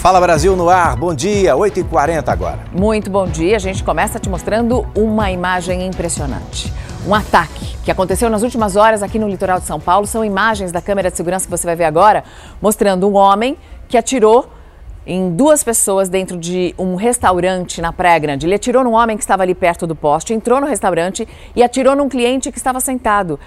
Fala Brasil no ar, bom dia, 8h40 agora. Muito bom dia, a gente começa te mostrando uma imagem impressionante. Um ataque que aconteceu nas últimas horas aqui no litoral de São Paulo. São imagens da câmera de segurança que você vai ver agora, mostrando um homem que atirou em duas pessoas dentro de um restaurante na Praia Grande. Ele atirou num homem que estava ali perto do poste, entrou no restaurante e atirou num cliente que estava sentado.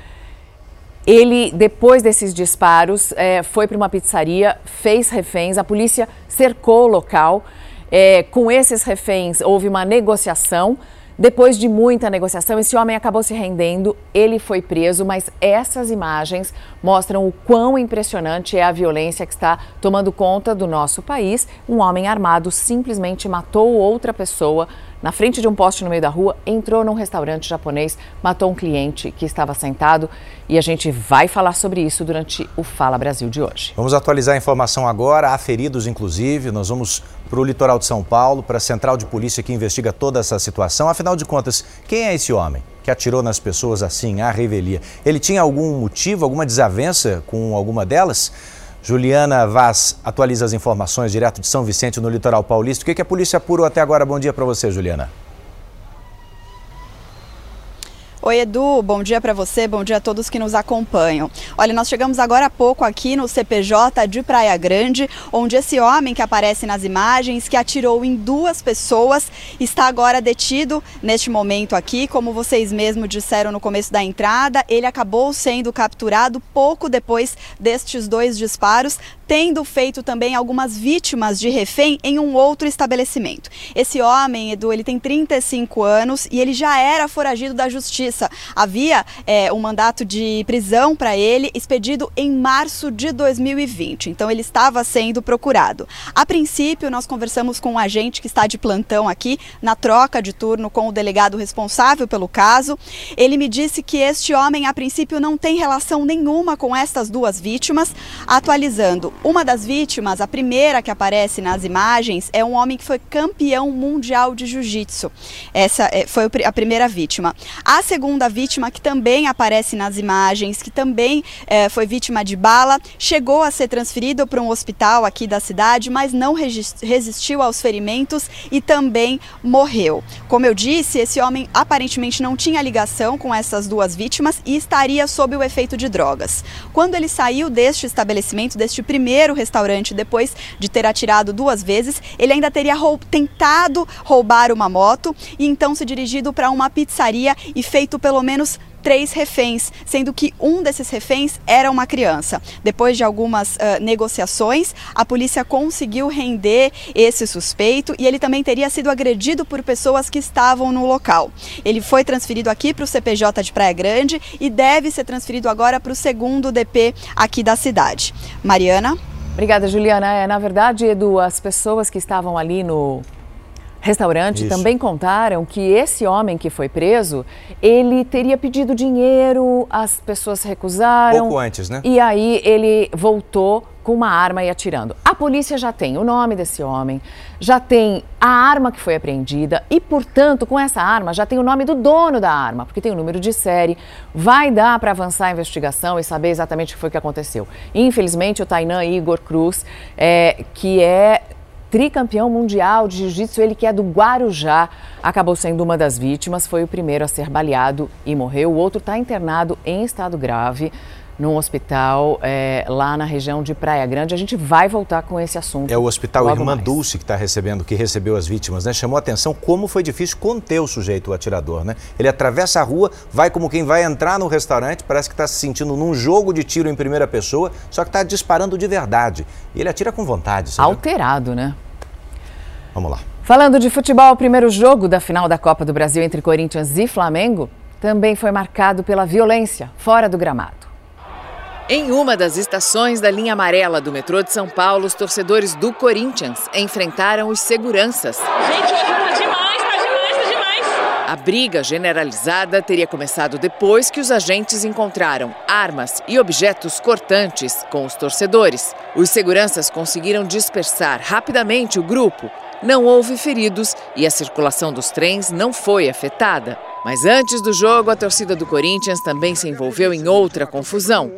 Ele, depois desses disparos, é, foi para uma pizzaria, fez reféns, a polícia cercou o local. É, com esses reféns, houve uma negociação. Depois de muita negociação, esse homem acabou se rendendo, ele foi preso, mas essas imagens mostram o quão impressionante é a violência que está tomando conta do nosso país. Um homem armado simplesmente matou outra pessoa na frente de um poste no meio da rua, entrou num restaurante japonês, matou um cliente que estava sentado e a gente vai falar sobre isso durante o Fala Brasil de hoje. Vamos atualizar a informação agora, há feridos inclusive, nós vamos para o litoral de São Paulo, para a central de polícia que investiga toda essa situação. Afinal de contas, quem é esse homem que atirou nas pessoas assim, à revelia? Ele tinha algum motivo, alguma desavença com alguma delas? Juliana Vaz atualiza as informações direto de São Vicente, no litoral paulista. O que, que a polícia apurou até agora? Bom dia para você, Juliana. Oi, Edu, bom dia para você, bom dia a todos que nos acompanham. Olha, nós chegamos agora há pouco aqui no CPJ de Praia Grande, onde esse homem que aparece nas imagens, que atirou em duas pessoas, está agora detido neste momento aqui. Como vocês mesmos disseram no começo da entrada, ele acabou sendo capturado pouco depois destes dois disparos, tendo feito também algumas vítimas de refém em um outro estabelecimento. Esse homem, Edu, ele tem 35 anos e ele já era foragido da justiça Justiça. Havia é, um mandato de prisão para ele expedido em março de 2020, então ele estava sendo procurado. A princípio, nós conversamos com um agente que está de plantão aqui, na troca de turno com o delegado responsável pelo caso. Ele me disse que este homem, a princípio, não tem relação nenhuma com estas duas vítimas. Atualizando, uma das vítimas, a primeira que aparece nas imagens, é um homem que foi campeão mundial de jiu-jitsu. Essa é, foi a primeira vítima. A segunda segunda vítima, que também aparece nas imagens, que também é, foi vítima de bala, chegou a ser transferido para um hospital aqui da cidade, mas não resistiu aos ferimentos e também morreu. Como eu disse, esse homem aparentemente não tinha ligação com essas duas vítimas e estaria sob o efeito de drogas. Quando ele saiu deste estabelecimento, deste primeiro restaurante, depois de ter atirado duas vezes, ele ainda teria tentado roubar uma moto e então se dirigido para uma pizzaria e feito feito pelo menos três reféns, sendo que um desses reféns era uma criança. Depois de algumas uh, negociações, a polícia conseguiu render esse suspeito e ele também teria sido agredido por pessoas que estavam no local. Ele foi transferido aqui para o CPJ de Praia Grande e deve ser transferido agora para o segundo DP aqui da cidade. Mariana? Obrigada, Juliana. É, na verdade, Edu, as pessoas que estavam ali no restaurante Isso. também contaram que esse homem que foi preso, ele teria pedido dinheiro, as pessoas recusaram. Pouco antes, né? E aí ele voltou com uma arma e atirando. A polícia já tem o nome desse homem, já tem a arma que foi apreendida e, portanto, com essa arma já tem o nome do dono da arma, porque tem o número de série. Vai dar para avançar a investigação e saber exatamente o que foi que aconteceu. Infelizmente, o Tainan Igor Cruz, é, que é tricampeão mundial de jiu-jitsu, ele que é do Guarujá, acabou sendo uma das vítimas, foi o primeiro a ser baleado e morreu. O outro está internado em estado grave num hospital é, lá na região de Praia Grande. A gente vai voltar com esse assunto. É o hospital Irmã mais. Dulce que está recebendo, que recebeu as vítimas, né? Chamou a atenção como foi difícil conter o sujeito, o atirador, né? Ele atravessa a rua, vai como quem vai entrar no restaurante, parece que está se sentindo num jogo de tiro em primeira pessoa, só que está disparando de verdade. E ele atira com vontade. Sabe? Alterado, né? Vamos lá. Falando de futebol, o primeiro jogo da final da Copa do Brasil entre Corinthians e Flamengo também foi marcado pela violência fora do gramado. Em uma das estações da linha amarela do metrô de São Paulo, os torcedores do Corinthians enfrentaram os seguranças. Gente, tá demais, tá demais, tá demais. A briga generalizada teria começado depois que os agentes encontraram armas e objetos cortantes com os torcedores. Os seguranças conseguiram dispersar rapidamente o grupo não houve feridos e a circulação dos trens não foi afetada. Mas antes do jogo, a torcida do Corinthians também se envolveu em outra confusão.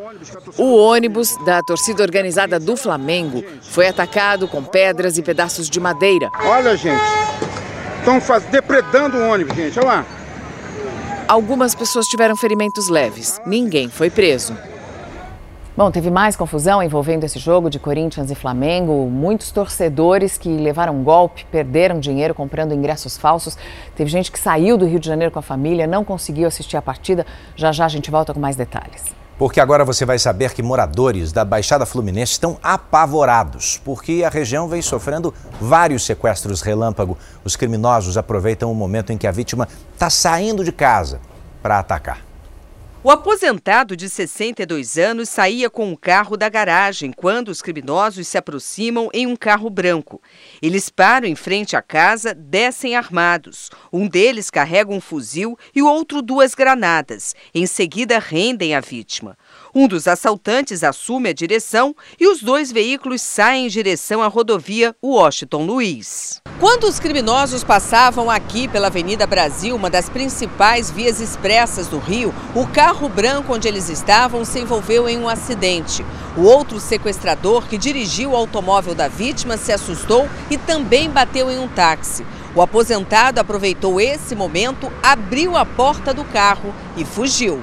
O ônibus da torcida organizada do Flamengo foi atacado com pedras e pedaços de madeira. Olha, gente, estão depredando o ônibus, gente, olha lá. Algumas pessoas tiveram ferimentos leves, ninguém foi preso. Bom, teve mais confusão envolvendo esse jogo de Corinthians e Flamengo. Muitos torcedores que levaram golpe, perderam dinheiro comprando ingressos falsos. Teve gente que saiu do Rio de Janeiro com a família, não conseguiu assistir a partida. Já já a gente volta com mais detalhes. Porque agora você vai saber que moradores da Baixada Fluminense estão apavorados, porque a região vem sofrendo vários sequestros relâmpago. Os criminosos aproveitam o momento em que a vítima está saindo de casa para atacar. O aposentado de 62 anos saía com um carro da garagem quando os criminosos se aproximam em um carro branco. Eles param em frente à casa, descem armados. Um deles carrega um fuzil e o outro duas granadas. Em seguida, rendem a vítima. Um dos assaltantes assume a direção e os dois veículos saem em direção à rodovia Washington Luiz. Quando os criminosos passavam aqui pela Avenida Brasil, uma das principais vias expressas do Rio, o carro branco onde eles estavam se envolveu em um acidente. O outro sequestrador que dirigiu o automóvel da vítima se assustou e também bateu em um táxi. O aposentado aproveitou esse momento, abriu a porta do carro e fugiu.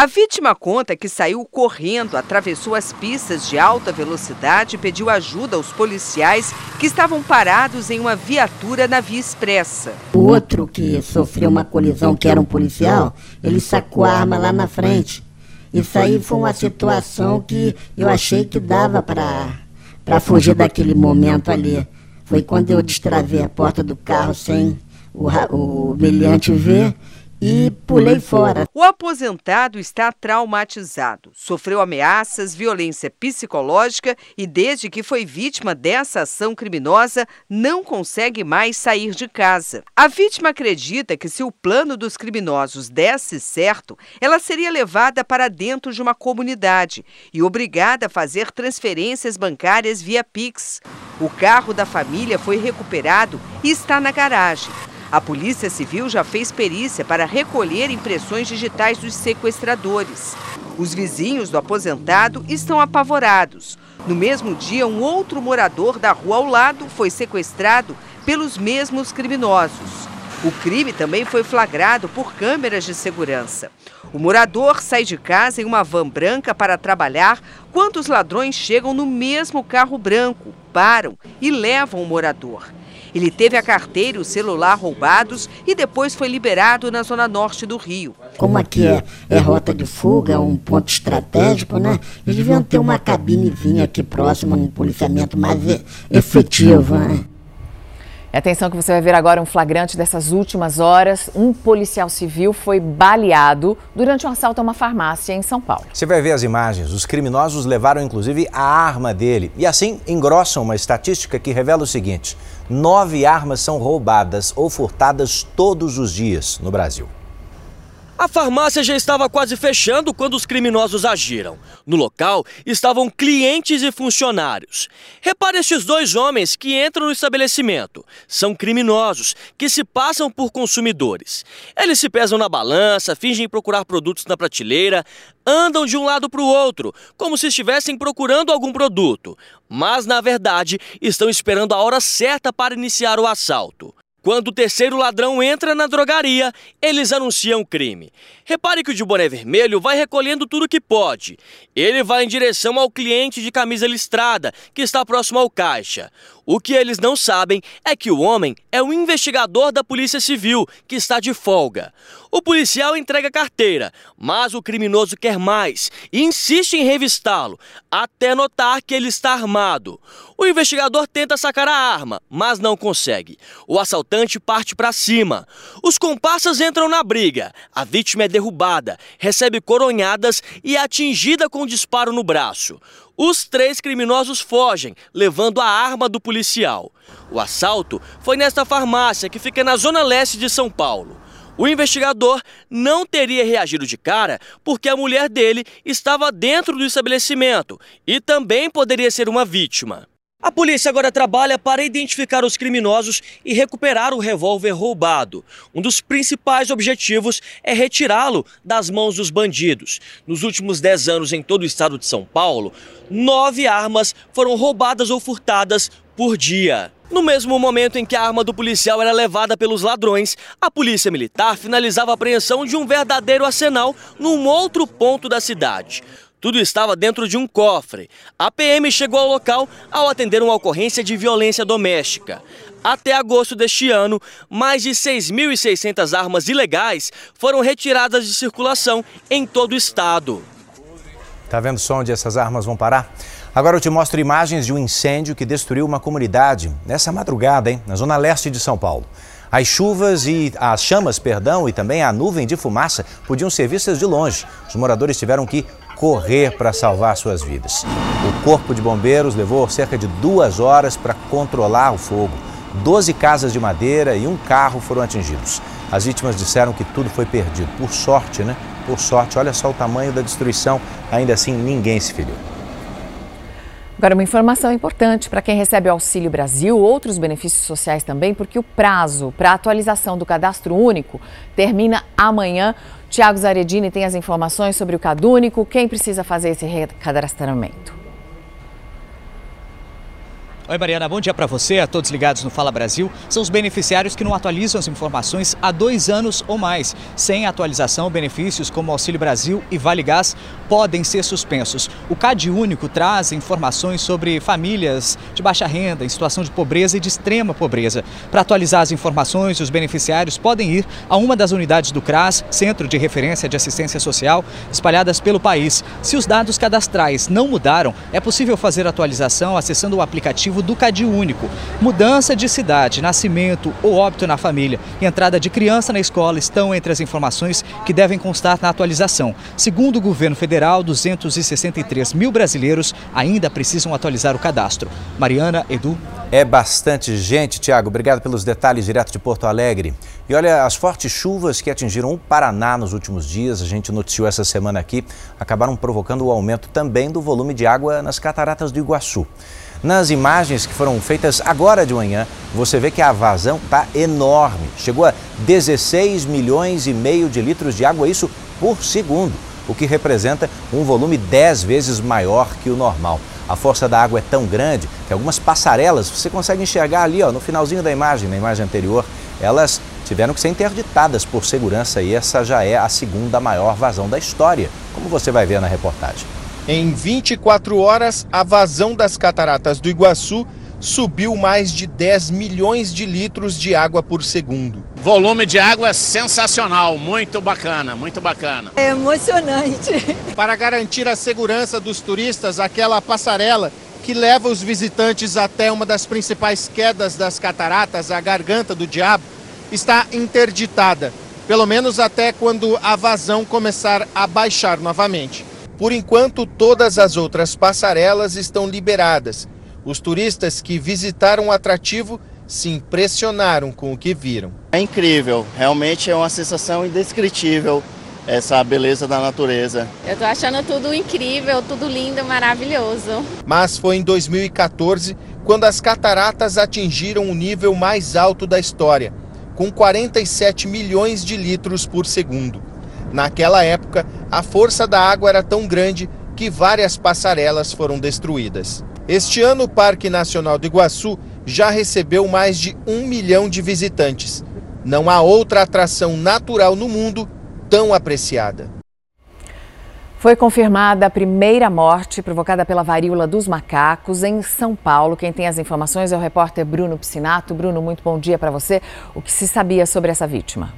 A vítima conta que saiu correndo, atravessou as pistas de alta velocidade e pediu ajuda aos policiais que estavam parados em uma viatura na via expressa. O outro que sofreu uma colisão, que era um policial, ele sacou a arma lá na frente. Isso aí foi uma situação que eu achei que dava para fugir daquele momento ali. Foi quando eu destravei a porta do carro sem o, o meliante ver e pulei fora. O aposentado está traumatizado. Sofreu ameaças, violência psicológica e, desde que foi vítima dessa ação criminosa, não consegue mais sair de casa. A vítima acredita que, se o plano dos criminosos desse certo, ela seria levada para dentro de uma comunidade e obrigada a fazer transferências bancárias via Pix. O carro da família foi recuperado e está na garagem. A Polícia Civil já fez perícia para recolher impressões digitais dos sequestradores. Os vizinhos do aposentado estão apavorados. No mesmo dia, um outro morador da rua ao lado foi sequestrado pelos mesmos criminosos. O crime também foi flagrado por câmeras de segurança. O morador sai de casa em uma van branca para trabalhar quando os ladrões chegam no mesmo carro branco, param e levam o morador. Ele teve a carteira e o celular roubados e depois foi liberado na zona norte do Rio. Como aqui é, é rota de fuga, um ponto estratégico, né? Eles deviam ter uma cabinezinha aqui próxima, um policiamento mais efetivo, né? Atenção que você vai ver agora um flagrante dessas últimas horas. Um policial civil foi baleado durante um assalto a uma farmácia em São Paulo. Você vai ver as imagens. Os criminosos levaram inclusive a arma dele e assim engrossam uma estatística que revela o seguinte: nove armas são roubadas ou furtadas todos os dias no Brasil. A farmácia já estava quase fechando quando os criminosos agiram. No local estavam clientes e funcionários. Repare estes dois homens que entram no estabelecimento. São criminosos que se passam por consumidores. Eles se pesam na balança, fingem procurar produtos na prateleira, andam de um lado para o outro, como se estivessem procurando algum produto. Mas, na verdade, estão esperando a hora certa para iniciar o assalto. Quando o terceiro ladrão entra na drogaria, eles anunciam o crime. Repare que o de boné vermelho vai recolhendo tudo que pode. Ele vai em direção ao cliente de camisa listrada, que está próximo ao caixa. O que eles não sabem é que o homem é um investigador da Polícia Civil, que está de folga. O policial entrega a carteira, mas o criminoso quer mais e insiste em revistá-lo, até notar que ele está armado. O investigador tenta sacar a arma, mas não consegue. O assaltante parte para cima. Os comparsas entram na briga. A vítima é derrubada, recebe coronhadas e é atingida com um disparo no braço. Os três criminosos fogem, levando a arma do policial. O assalto foi nesta farmácia que fica na zona leste de São Paulo. O investigador não teria reagido de cara porque a mulher dele estava dentro do estabelecimento e também poderia ser uma vítima. A polícia agora trabalha para identificar os criminosos e recuperar o revólver roubado. Um dos principais objetivos é retirá-lo das mãos dos bandidos. Nos últimos 10 anos, em todo o estado de São Paulo, nove armas foram roubadas ou furtadas por dia. No mesmo momento em que a arma do policial era levada pelos ladrões, a polícia militar finalizava a apreensão de um verdadeiro arsenal num outro ponto da cidade. Tudo estava dentro de um cofre. A PM chegou ao local ao atender uma ocorrência de violência doméstica. Até agosto deste ano, mais de 6.600 armas ilegais foram retiradas de circulação em todo o estado. Tá vendo só onde essas armas vão parar? Agora eu te mostro imagens de um incêndio que destruiu uma comunidade nessa madrugada, hein, na zona leste de São Paulo. As chuvas e as chamas, perdão, e também a nuvem de fumaça podiam ser vistas de longe. Os moradores tiveram que correr para salvar suas vidas. O Corpo de Bombeiros levou cerca de duas horas para controlar o fogo. Doze casas de madeira e um carro foram atingidos. As vítimas disseram que tudo foi perdido. Por sorte, né? Por sorte, olha só o tamanho da destruição. Ainda assim, ninguém se feriu. Agora, uma informação importante para quem recebe o Auxílio Brasil, outros benefícios sociais também, porque o prazo para atualização do cadastro único termina amanhã. Tiago Zaredini tem as informações sobre o Cadúnico, quem precisa fazer esse recadastramento. Oi, Mariana, bom dia para você, a todos ligados no Fala Brasil. São os beneficiários que não atualizam as informações há dois anos ou mais. Sem atualização, benefícios como Auxílio Brasil e Vale Gás podem ser suspensos. O CAD Único traz informações sobre famílias de baixa renda, em situação de pobreza e de extrema pobreza. Para atualizar as informações, os beneficiários podem ir a uma das unidades do CRAS, Centro de Referência de Assistência Social, espalhadas pelo país. Se os dados cadastrais não mudaram, é possível fazer atualização acessando o aplicativo do CAD Único. Mudança de cidade, nascimento ou óbito na família e entrada de criança na escola estão entre as informações que devem constar na atualização. Segundo o governo federal, 263 mil brasileiros ainda precisam atualizar o cadastro. Mariana, Edu. É bastante gente, Tiago. Obrigado pelos detalhes direto de Porto Alegre. E olha, as fortes chuvas que atingiram o Paraná nos últimos dias, a gente noticiou essa semana aqui, acabaram provocando o aumento também do volume de água nas cataratas do Iguaçu. Nas imagens que foram feitas agora de manhã, você vê que a vazão está enorme. Chegou a 16 milhões e meio de litros de água, isso por segundo, o que representa um volume 10 vezes maior que o normal. A força da água é tão grande que algumas passarelas você consegue enxergar ali ó, no finalzinho da imagem, na imagem anterior, elas tiveram que ser interditadas por segurança e essa já é a segunda maior vazão da história, como você vai ver na reportagem. Em 24 horas, a vazão das cataratas do Iguaçu subiu mais de 10 milhões de litros de água por segundo. Volume de água sensacional, muito bacana, muito bacana. É emocionante. Para garantir a segurança dos turistas, aquela passarela que leva os visitantes até uma das principais quedas das cataratas, a Garganta do Diabo, está interditada, pelo menos até quando a vazão começar a baixar novamente. Por enquanto, todas as outras passarelas estão liberadas. Os turistas que visitaram o atrativo se impressionaram com o que viram. É incrível, realmente é uma sensação indescritível essa beleza da natureza. Eu tô achando tudo incrível, tudo lindo, maravilhoso. Mas foi em 2014 quando as cataratas atingiram o nível mais alto da história, com 47 milhões de litros por segundo. Naquela época, a força da água era tão grande que várias passarelas foram destruídas. Este ano, o Parque Nacional do Iguaçu já recebeu mais de um milhão de visitantes. Não há outra atração natural no mundo tão apreciada. Foi confirmada a primeira morte provocada pela varíola dos macacos em São Paulo. Quem tem as informações é o repórter Bruno Piscinato. Bruno, muito bom dia para você. O que se sabia sobre essa vítima?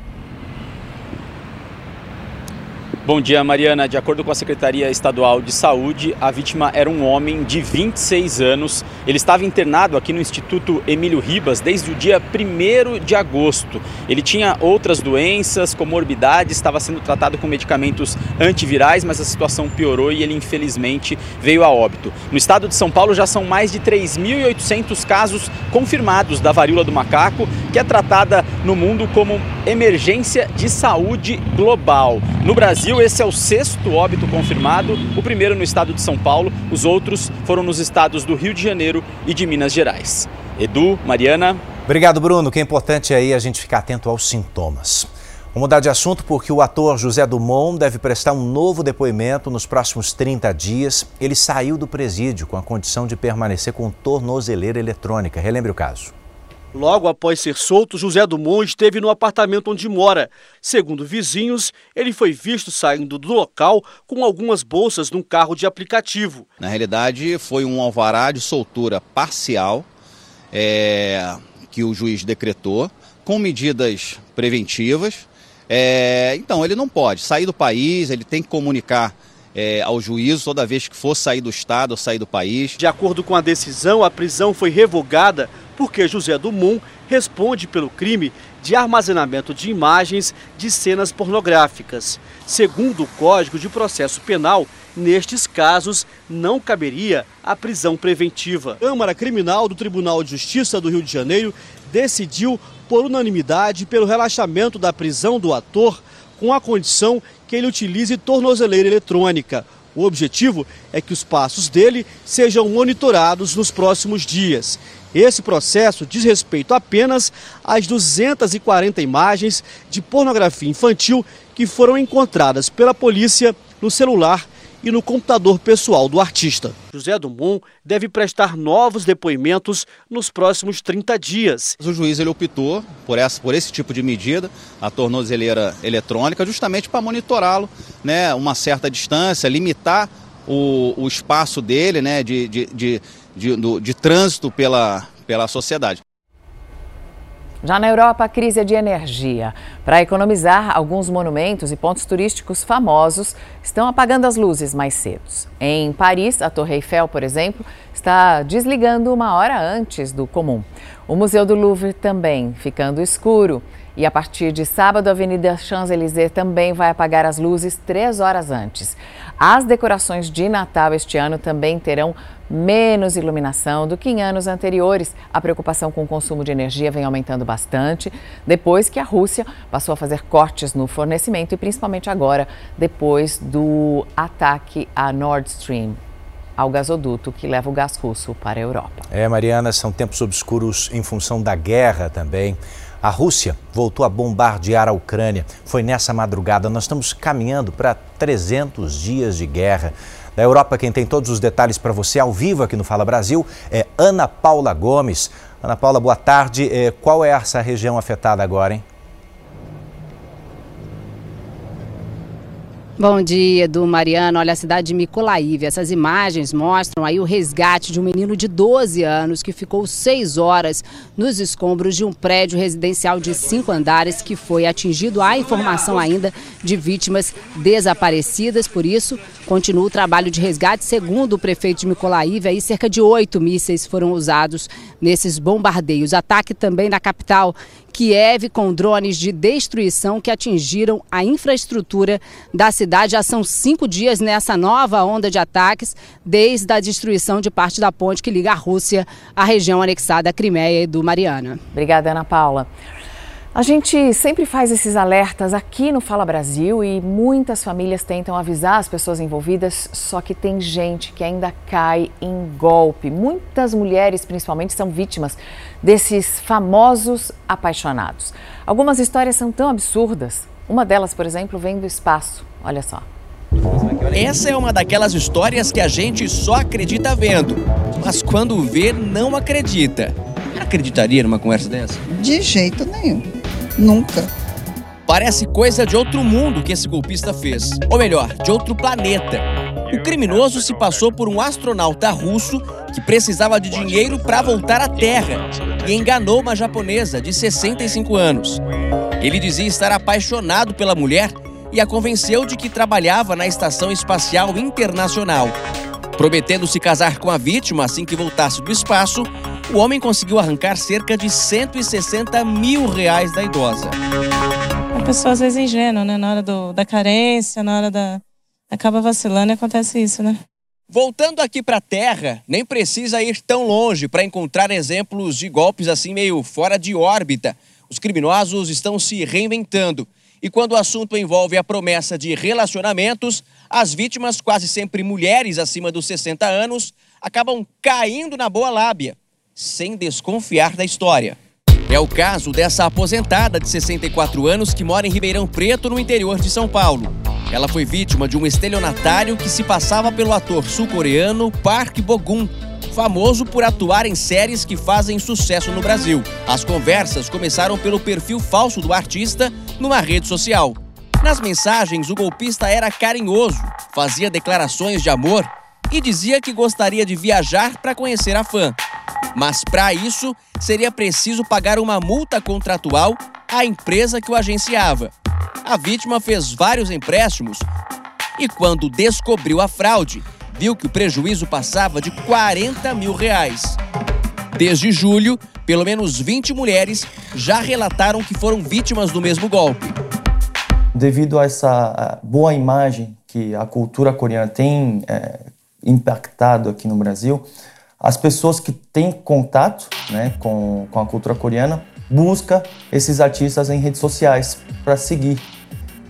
Bom dia, Mariana. De acordo com a Secretaria Estadual de Saúde, a vítima era um homem de 26 anos. Ele estava internado aqui no Instituto Emílio Ribas desde o dia 1 de agosto. Ele tinha outras doenças, comorbidades, estava sendo tratado com medicamentos antivirais, mas a situação piorou e ele infelizmente veio a óbito. No estado de São Paulo já são mais de 3.800 casos confirmados da varíola do macaco, que é tratada no mundo como emergência de saúde global. No Brasil, esse é o sexto óbito confirmado, o primeiro no estado de São Paulo, os outros foram nos estados do Rio de Janeiro e de Minas Gerais. Edu, Mariana. Obrigado, Bruno. Que é importante aí a gente ficar atento aos sintomas. Vamos mudar de assunto porque o ator José Dumont deve prestar um novo depoimento nos próximos 30 dias. Ele saiu do presídio com a condição de permanecer com tornozeleira eletrônica. Relembre o caso. Logo após ser solto, José Dumont esteve no apartamento onde mora. Segundo vizinhos, ele foi visto saindo do local com algumas bolsas num carro de aplicativo. Na realidade, foi um alvará de soltura parcial é, que o juiz decretou, com medidas preventivas. É, então, ele não pode sair do país, ele tem que comunicar é, ao juízo toda vez que for sair do estado ou sair do país. De acordo com a decisão, a prisão foi revogada porque José Dumont responde pelo crime de armazenamento de imagens de cenas pornográficas. Segundo o Código de Processo Penal, nestes casos não caberia a prisão preventiva. A Câmara Criminal do Tribunal de Justiça do Rio de Janeiro decidiu por unanimidade pelo relaxamento da prisão do ator com a condição que ele utilize tornozeleira eletrônica. O objetivo é que os passos dele sejam monitorados nos próximos dias. Esse processo diz respeito apenas às 240 imagens de pornografia infantil que foram encontradas pela polícia no celular e no computador pessoal do artista. José Dumont deve prestar novos depoimentos nos próximos 30 dias. O juiz ele optou por, essa, por esse tipo de medida, a tornozeleira eletrônica, justamente para monitorá-lo, né, uma certa distância, limitar o, o espaço dele né, de, de, de, de, de, de trânsito pela, pela sociedade. Já na Europa, a crise é de energia. Para economizar, alguns monumentos e pontos turísticos famosos estão apagando as luzes mais cedo. Em Paris, a Torre Eiffel, por exemplo, está desligando uma hora antes do comum. O Museu do Louvre também ficando escuro. E a partir de sábado, a Avenida Champs-Élysées também vai apagar as luzes três horas antes. As decorações de Natal este ano também terão menos iluminação do que em anos anteriores. A preocupação com o consumo de energia vem aumentando bastante depois que a Rússia passou a fazer cortes no fornecimento e principalmente agora, depois do ataque a Nord Stream ao gasoduto que leva o gás russo para a Europa. É, Mariana, são tempos obscuros em função da guerra também. A Rússia voltou a bombardear a Ucrânia. Foi nessa madrugada. Nós estamos caminhando para 300 dias de guerra. Da Europa, quem tem todos os detalhes para você ao vivo aqui no Fala Brasil é Ana Paula Gomes. Ana Paula, boa tarde. É, qual é essa região afetada agora, hein? Bom dia, Edu Mariano. Olha a cidade de Micolaíve. Essas imagens mostram aí o resgate de um menino de 12 anos que ficou seis horas nos escombros de um prédio residencial de cinco andares que foi atingido. Há informação ainda de vítimas desaparecidas, por isso continua o trabalho de resgate. Segundo o prefeito de Micolaíve, aí cerca de oito mísseis foram usados nesses bombardeios. Ataque também na capital, Kiev, com drones de destruição que atingiram a infraestrutura da cidade. Já são cinco dias nessa nova onda de ataques, desde a destruição de parte da ponte que liga a Rússia à região anexada à Crimeia e do Mariana. Obrigada, Ana Paula. A gente sempre faz esses alertas aqui no Fala Brasil e muitas famílias tentam avisar as pessoas envolvidas, só que tem gente que ainda cai em golpe. Muitas mulheres, principalmente, são vítimas desses famosos apaixonados. Algumas histórias são tão absurdas. Uma delas, por exemplo, vem do espaço. Olha só. Essa é uma daquelas histórias que a gente só acredita vendo, mas quando vê, não acredita. Acreditaria numa conversa dessa? De jeito nenhum. Nunca. Parece coisa de outro mundo que esse golpista fez. Ou melhor, de outro planeta. O criminoso se passou por um astronauta russo que precisava de dinheiro para voltar à Terra e enganou uma japonesa de 65 anos. Ele dizia estar apaixonado pela mulher e a convenceu de que trabalhava na Estação Espacial Internacional. Prometendo se casar com a vítima assim que voltasse do espaço, o homem conseguiu arrancar cerca de 160 mil reais da idosa. A pessoa às vezes é ingênua, né? Na hora do, da carência, na hora da. acaba vacilando e acontece isso, né? Voltando aqui para a Terra, nem precisa ir tão longe para encontrar exemplos de golpes assim meio fora de órbita. Os criminosos estão se reinventando. E quando o assunto envolve a promessa de relacionamentos, as vítimas, quase sempre mulheres acima dos 60 anos, acabam caindo na boa lábia, sem desconfiar da história. É o caso dessa aposentada de 64 anos que mora em Ribeirão Preto, no interior de São Paulo. Ela foi vítima de um estelionatário que se passava pelo ator sul-coreano Park Bo-gum, famoso por atuar em séries que fazem sucesso no Brasil. As conversas começaram pelo perfil falso do artista numa rede social. Nas mensagens, o golpista era carinhoso, fazia declarações de amor e dizia que gostaria de viajar para conhecer a fã. Mas para isso, seria preciso pagar uma multa contratual à empresa que o agenciava. A vítima fez vários empréstimos e, quando descobriu a fraude, viu que o prejuízo passava de 40 mil reais. Desde julho, pelo menos 20 mulheres já relataram que foram vítimas do mesmo golpe. Devido a essa boa imagem que a cultura coreana tem é, impactado aqui no Brasil, as pessoas que têm contato né, com, com a cultura coreana buscam esses artistas em redes sociais para seguir.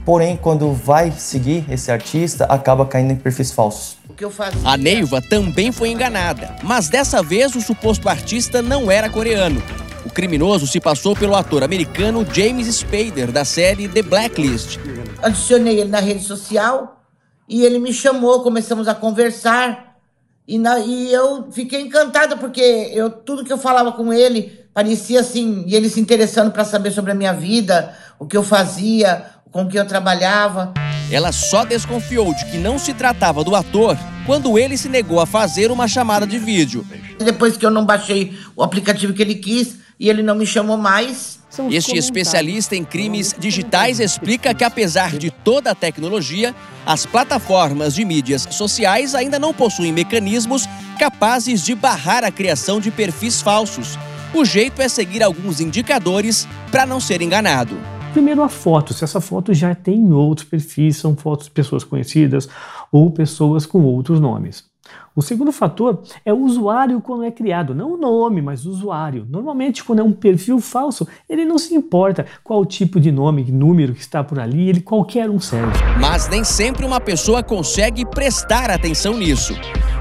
Porém, quando vai seguir esse artista, acaba caindo em perfis falsos. A Neiva também foi enganada, mas dessa vez o suposto artista não era coreano. O criminoso se passou pelo ator americano James Spader, da série The Blacklist. Adicionei ele na rede social e ele me chamou, começamos a conversar. E, na, e eu fiquei encantada porque eu, tudo que eu falava com ele parecia assim, e ele se interessando para saber sobre a minha vida, o que eu fazia, com que eu trabalhava. Ela só desconfiou de que não se tratava do ator quando ele se negou a fazer uma chamada de vídeo. Depois que eu não baixei o aplicativo que ele quis e ele não me chamou mais. Este especialista em crimes digitais explica que, apesar de toda a tecnologia, as plataformas de mídias sociais ainda não possuem mecanismos capazes de barrar a criação de perfis falsos. O jeito é seguir alguns indicadores para não ser enganado. Primeiro, a foto. Se essa foto já tem outros perfis, são fotos de pessoas conhecidas ou pessoas com outros nomes. O segundo fator é o usuário quando é criado, não o nome, mas o usuário. Normalmente, quando é um perfil falso, ele não se importa qual tipo de nome, número que está por ali, ele qualquer um serve. Mas nem sempre uma pessoa consegue prestar atenção nisso.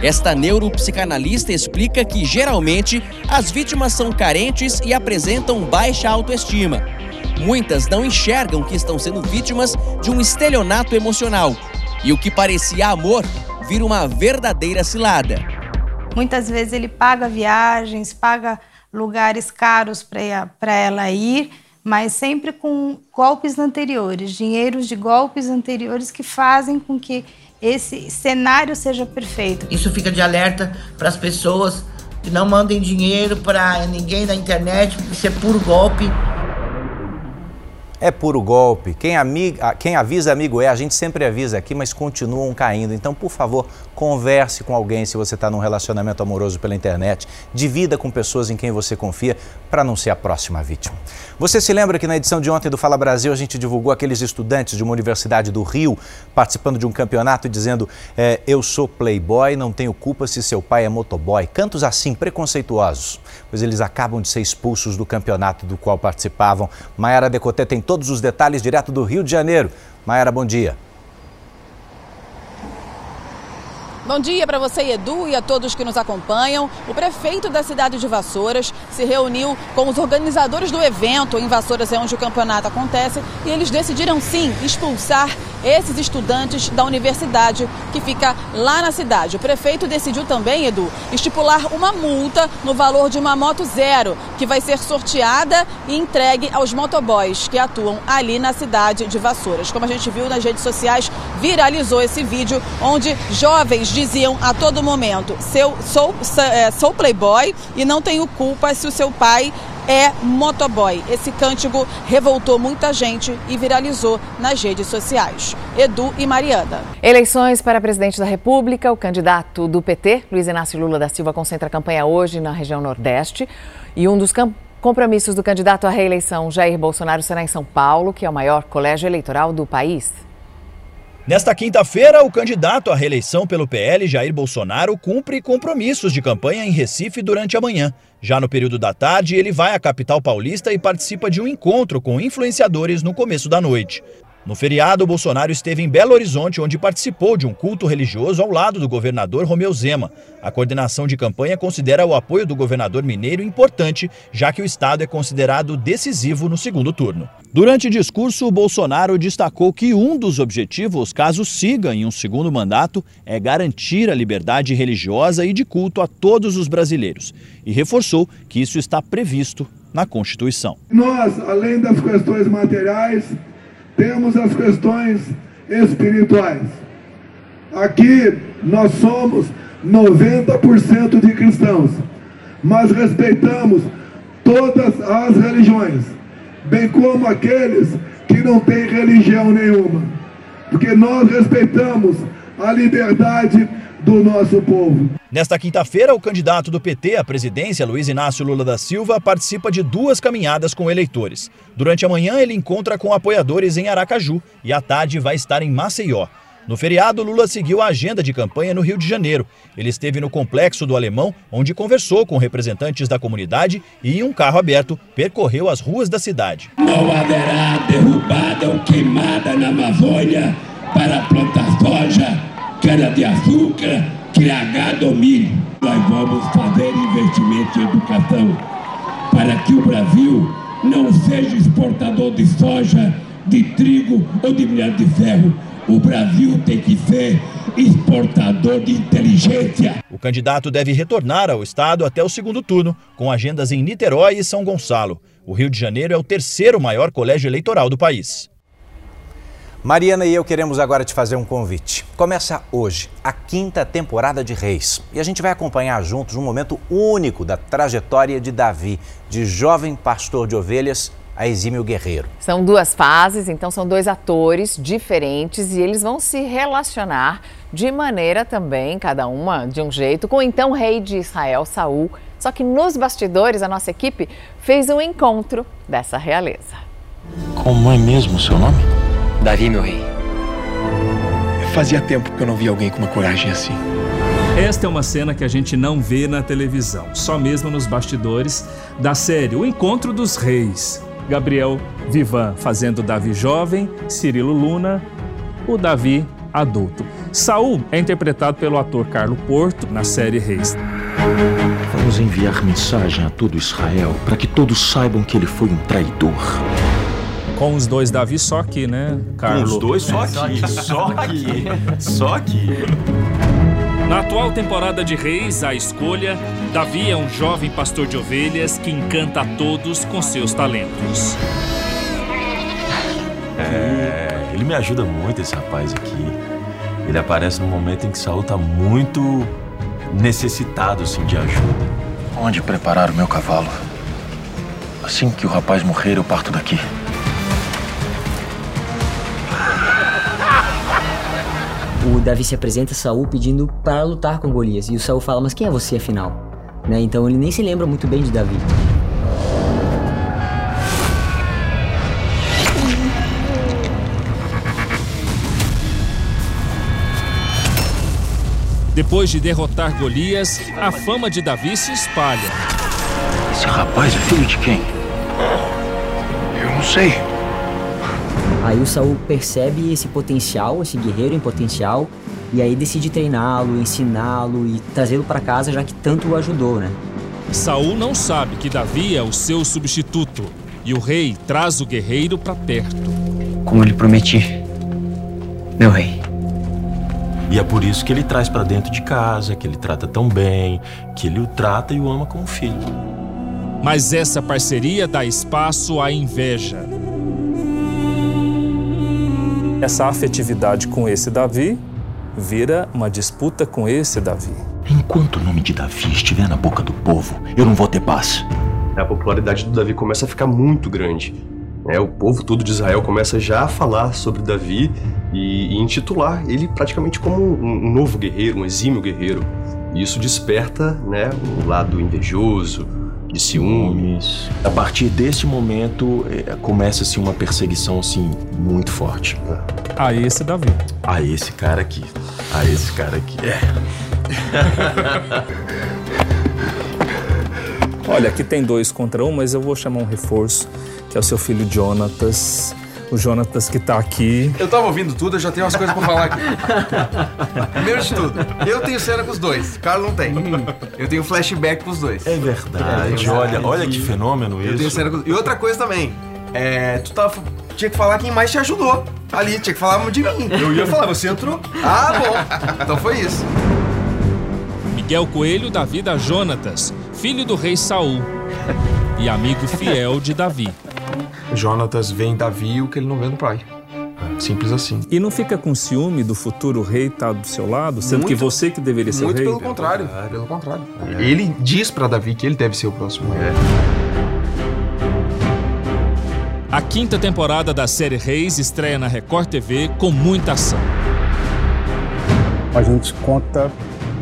Esta neuropsicanalista explica que geralmente as vítimas são carentes e apresentam baixa autoestima. Muitas não enxergam que estão sendo vítimas de um estelionato emocional. E o que parecia amor vira uma verdadeira cilada. Muitas vezes ele paga viagens, paga lugares caros para ela ir, mas sempre com golpes anteriores, dinheiros de golpes anteriores que fazem com que esse cenário seja perfeito. Isso fica de alerta para as pessoas que não mandem dinheiro para ninguém na internet, porque isso é puro golpe é puro golpe. Quem, amiga, quem avisa amigo é, a gente sempre avisa aqui, mas continuam caindo. Então, por favor, converse com alguém se você está num relacionamento amoroso pela internet. Divida com pessoas em quem você confia para não ser a próxima vítima. Você se lembra que na edição de ontem do Fala Brasil a gente divulgou aqueles estudantes de uma universidade do Rio participando de um campeonato dizendo é, eu sou playboy, não tenho culpa se seu pai é motoboy. Cantos assim, preconceituosos. Pois eles acabam de ser expulsos do campeonato do qual participavam. Mayara Decoté tem todos os detalhes direto do Rio de Janeiro. Mayara, bom dia. Bom dia para você, Edu, e a todos que nos acompanham. O prefeito da cidade de Vassouras se reuniu com os organizadores do evento. Em Vassouras é onde o campeonato acontece e eles decidiram sim expulsar esses estudantes da universidade que fica lá na cidade. O prefeito decidiu também, Edu, estipular uma multa no valor de uma moto zero, que vai ser sorteada e entregue aos motoboys que atuam ali na cidade de Vassouras. Como a gente viu nas redes sociais, viralizou esse vídeo onde jovens diziam a todo momento: sou, sou, é, sou playboy e não tenho culpa se o seu pai é motoboy. Esse cântico revoltou muita gente e viralizou nas redes sociais. Edu e Mariana. Eleições para presidente da República. O candidato do PT, Luiz Inácio Lula da Silva, concentra a campanha hoje na região Nordeste. E um dos compromissos do candidato à reeleição, Jair Bolsonaro, será em São Paulo, que é o maior colégio eleitoral do país. Nesta quinta-feira, o candidato à reeleição pelo PL, Jair Bolsonaro, cumpre compromissos de campanha em Recife durante a manhã. Já no período da tarde, ele vai à capital paulista e participa de um encontro com influenciadores no começo da noite. No feriado, Bolsonaro esteve em Belo Horizonte, onde participou de um culto religioso ao lado do governador Romeu Zema. A coordenação de campanha considera o apoio do governador mineiro importante, já que o estado é considerado decisivo no segundo turno. Durante o discurso, Bolsonaro destacou que um dos objetivos, caso siga em um segundo mandato, é garantir a liberdade religiosa e de culto a todos os brasileiros. E reforçou que isso está previsto na Constituição. Nós, além das questões materiais, temos as questões espirituais. Aqui nós somos 90% de cristãos, mas respeitamos todas as religiões, bem como aqueles que não têm religião nenhuma, porque nós respeitamos a liberdade do nosso povo. Nesta quinta-feira, o candidato do PT à presidência, Luiz Inácio Lula da Silva, participa de duas caminhadas com eleitores. Durante a manhã, ele encontra com apoiadores em Aracaju e à tarde vai estar em Maceió. No feriado, Lula seguiu a agenda de campanha no Rio de Janeiro. Ele esteve no Complexo do Alemão, onde conversou com representantes da comunidade e, em um carro aberto, percorreu as ruas da cidade. Não haverá derrubada ou queimada na Amazônia para plantar soja, cana-de-açúcar, criar gado ou milho. Nós vamos fazer investimento em educação para que o Brasil não seja exportador de soja, de trigo ou de minério de ferro o Brasil tem que ser exportador de inteligência. O candidato deve retornar ao estado até o segundo turno, com agendas em Niterói e São Gonçalo. O Rio de Janeiro é o terceiro maior colégio eleitoral do país. Mariana e eu queremos agora te fazer um convite. Começa hoje a quinta temporada de Reis e a gente vai acompanhar juntos um momento único da trajetória de Davi, de jovem pastor de ovelhas a Exímio Guerreiro. São duas fases, então são dois atores diferentes e eles vão se relacionar de maneira também, cada uma de um jeito, com o então rei de Israel, Saul. Só que nos bastidores a nossa equipe fez um encontro dessa realeza. Como é mesmo o seu nome? Davi, meu rei. Fazia tempo que eu não via alguém com uma coragem assim. Esta é uma cena que a gente não vê na televisão, só mesmo nos bastidores da série O Encontro dos Reis. Gabriel Vivan fazendo Davi jovem, Cirilo Luna, o Davi adulto. Saul é interpretado pelo ator Carlo Porto na série Reis. Vamos enviar mensagem a todo Israel para que todos saibam que ele foi um traidor. Com os dois Davi só aqui, né, Carlo? Com os dois só aqui, só aqui, só aqui. Na atual temporada de Reis, a escolha, Davi é um jovem pastor de ovelhas que encanta a todos com seus talentos. É, ele me ajuda muito esse rapaz aqui. Ele aparece no momento em que Saul tá muito necessitado assim, de ajuda. Onde preparar o meu cavalo? Assim que o rapaz morrer, eu parto daqui. O Davi se apresenta a Saul pedindo para lutar com Golias. E o Saul fala: Mas quem é você afinal? Né? Então ele nem se lembra muito bem de Davi. Depois de derrotar Golias, a fama de Davi se espalha. Esse rapaz é filho de quem? Eu não sei. Aí o Saul percebe esse potencial, esse guerreiro em potencial, e aí decide treiná-lo, ensiná-lo e trazê-lo para casa, já que tanto o ajudou, né? Saul não sabe que Davi é o seu substituto, e o rei traz o guerreiro para perto. Como eu lhe prometi, meu rei. E é por isso que ele traz para dentro de casa, que ele trata tão bem, que ele o trata e o ama como filho. Mas essa parceria dá espaço à inveja. Essa afetividade com esse Davi vira uma disputa com esse Davi. Enquanto o nome de Davi estiver na boca do povo, eu não vou ter paz. A popularidade do Davi começa a ficar muito grande. É, o povo todo de Israel começa já a falar sobre Davi e, e intitular ele praticamente como um, um, novo guerreiro, um exímio guerreiro. E isso desperta né, um lado invejoso, de ciúmes. A partir deste momento é, começa-se uma perseguição assim muito forte. A esse Davi. A esse cara aqui. A esse cara aqui. É. Olha, aqui tem dois contra um, mas eu vou chamar um reforço, que é o seu filho Jonatas. O Jonatas que tá aqui. Eu tava ouvindo tudo, eu já tenho umas coisas pra falar aqui. Primeiro de tudo, eu tenho cena com os dois. Carlos não tem. Eu tenho flashback com os dois. É verdade. Olha, olha que fenômeno Eu isso. tenho cena com... E outra coisa também. É, tu tava... tinha que falar quem mais te ajudou. Ali, tinha que falar de mim. Eu ia falar, você entrou. Ah, bom. Então foi isso. Miguel Coelho da vida Jonatas, filho do rei Saul e amigo fiel de Davi. Jonatas vê em Davi o que ele não vê no pai. Simples assim. E não fica com ciúme do futuro rei estar do seu lado, sendo Muito- que você que deveria ser o Muito rei? pelo contrário. Pelo contrário. Ele diz pra Davi que ele deve ser o próximo rei. A quinta temporada da série Reis estreia na Record TV com muita ação. A gente conta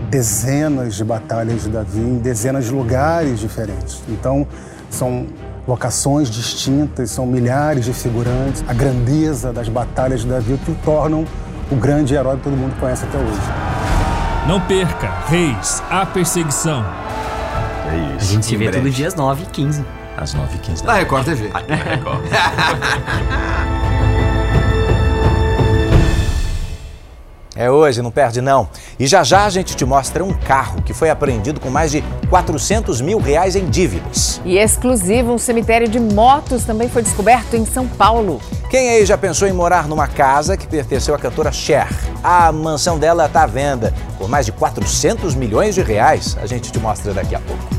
dezenas de batalhas de Davi em dezenas de lugares diferentes. Então, são locações distintas, são milhares de figurantes. A grandeza das batalhas de Davi que o tornam o grande herói que todo mundo conhece até hoje. Não perca, Reis, a perseguição. É A gente se vê todo dia às 9 e 15 Às 9h15 Na Record TV. Na Record. É hoje, não perde não. E já já a gente te mostra um carro que foi apreendido com mais de 400 mil reais em dívidas. E exclusivo, um cemitério de motos também foi descoberto em São Paulo. Quem aí já pensou em morar numa casa que pertenceu à cantora Cher? A mansão dela está à venda por mais de 400 milhões de reais. A gente te mostra daqui a pouco.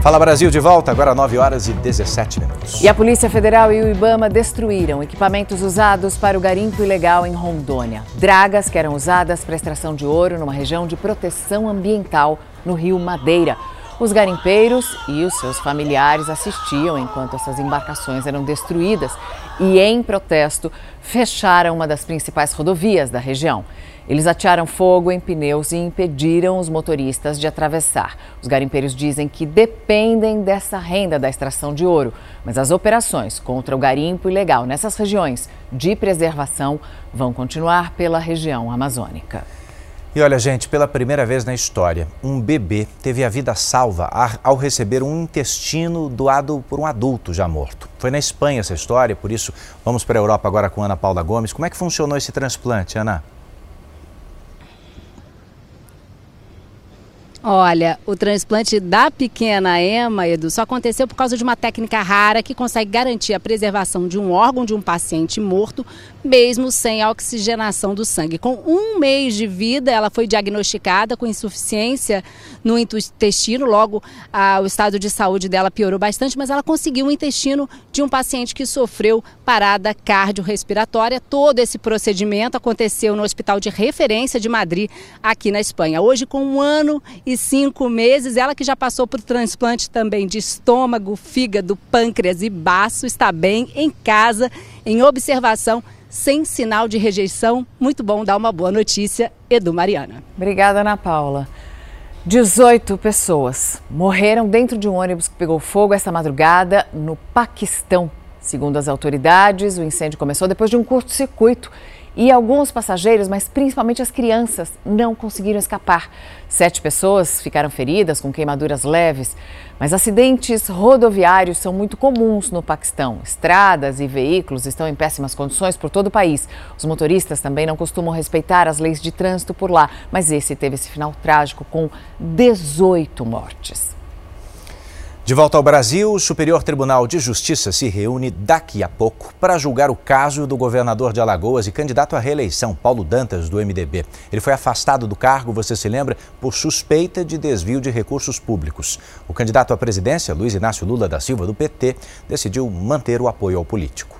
Fala Brasil de volta, agora 9 horas e 17 minutos. E a Polícia Federal e o Ibama destruíram equipamentos usados para o garimpo ilegal em Rondônia. Dragas que eram usadas para extração de ouro numa região de proteção ambiental no Rio Madeira. Os garimpeiros e os seus familiares assistiam enquanto essas embarcações eram destruídas e, em protesto, fecharam uma das principais rodovias da região. Eles atearam fogo em pneus e impediram os motoristas de atravessar. Os garimpeiros dizem que dependem dessa renda da extração de ouro, mas as operações contra o garimpo ilegal nessas regiões de preservação vão continuar pela região amazônica. E olha, gente, pela primeira vez na história, um bebê teve a vida salva ao receber um intestino doado por um adulto já morto. Foi na Espanha essa história, por isso vamos para a Europa agora com Ana Paula Gomes. Como é que funcionou esse transplante, Ana? Olha, o transplante da pequena Emma, Edu, só aconteceu por causa de uma técnica rara que consegue garantir a preservação de um órgão de um paciente morto, mesmo sem a oxigenação do sangue. Com um mês de vida, ela foi diagnosticada com insuficiência no intestino. Logo, o estado de saúde dela piorou bastante, mas ela conseguiu o intestino de um paciente que sofreu parada cardiorrespiratória. Todo esse procedimento aconteceu no Hospital de Referência de Madrid, aqui na Espanha. Hoje, com um ano e cinco meses, ela que já passou por transplante também de estômago, fígado, pâncreas e baço, está bem em casa, em observação, sem sinal de rejeição. Muito bom dar uma boa notícia, Edu Mariana. Obrigada, Ana Paula. 18 pessoas morreram dentro de um ônibus que pegou fogo essa madrugada no Paquistão. Segundo as autoridades, o incêndio começou depois de um curto-circuito e alguns passageiros, mas principalmente as crianças, não conseguiram escapar. Sete pessoas ficaram feridas com queimaduras leves, mas acidentes rodoviários são muito comuns no Paquistão. Estradas e veículos estão em péssimas condições por todo o país. Os motoristas também não costumam respeitar as leis de trânsito por lá, mas esse teve esse final trágico com 18 mortes. De volta ao Brasil, o Superior Tribunal de Justiça se reúne daqui a pouco para julgar o caso do governador de Alagoas e candidato à reeleição, Paulo Dantas, do MDB. Ele foi afastado do cargo, você se lembra, por suspeita de desvio de recursos públicos. O candidato à presidência, Luiz Inácio Lula da Silva, do PT, decidiu manter o apoio ao político.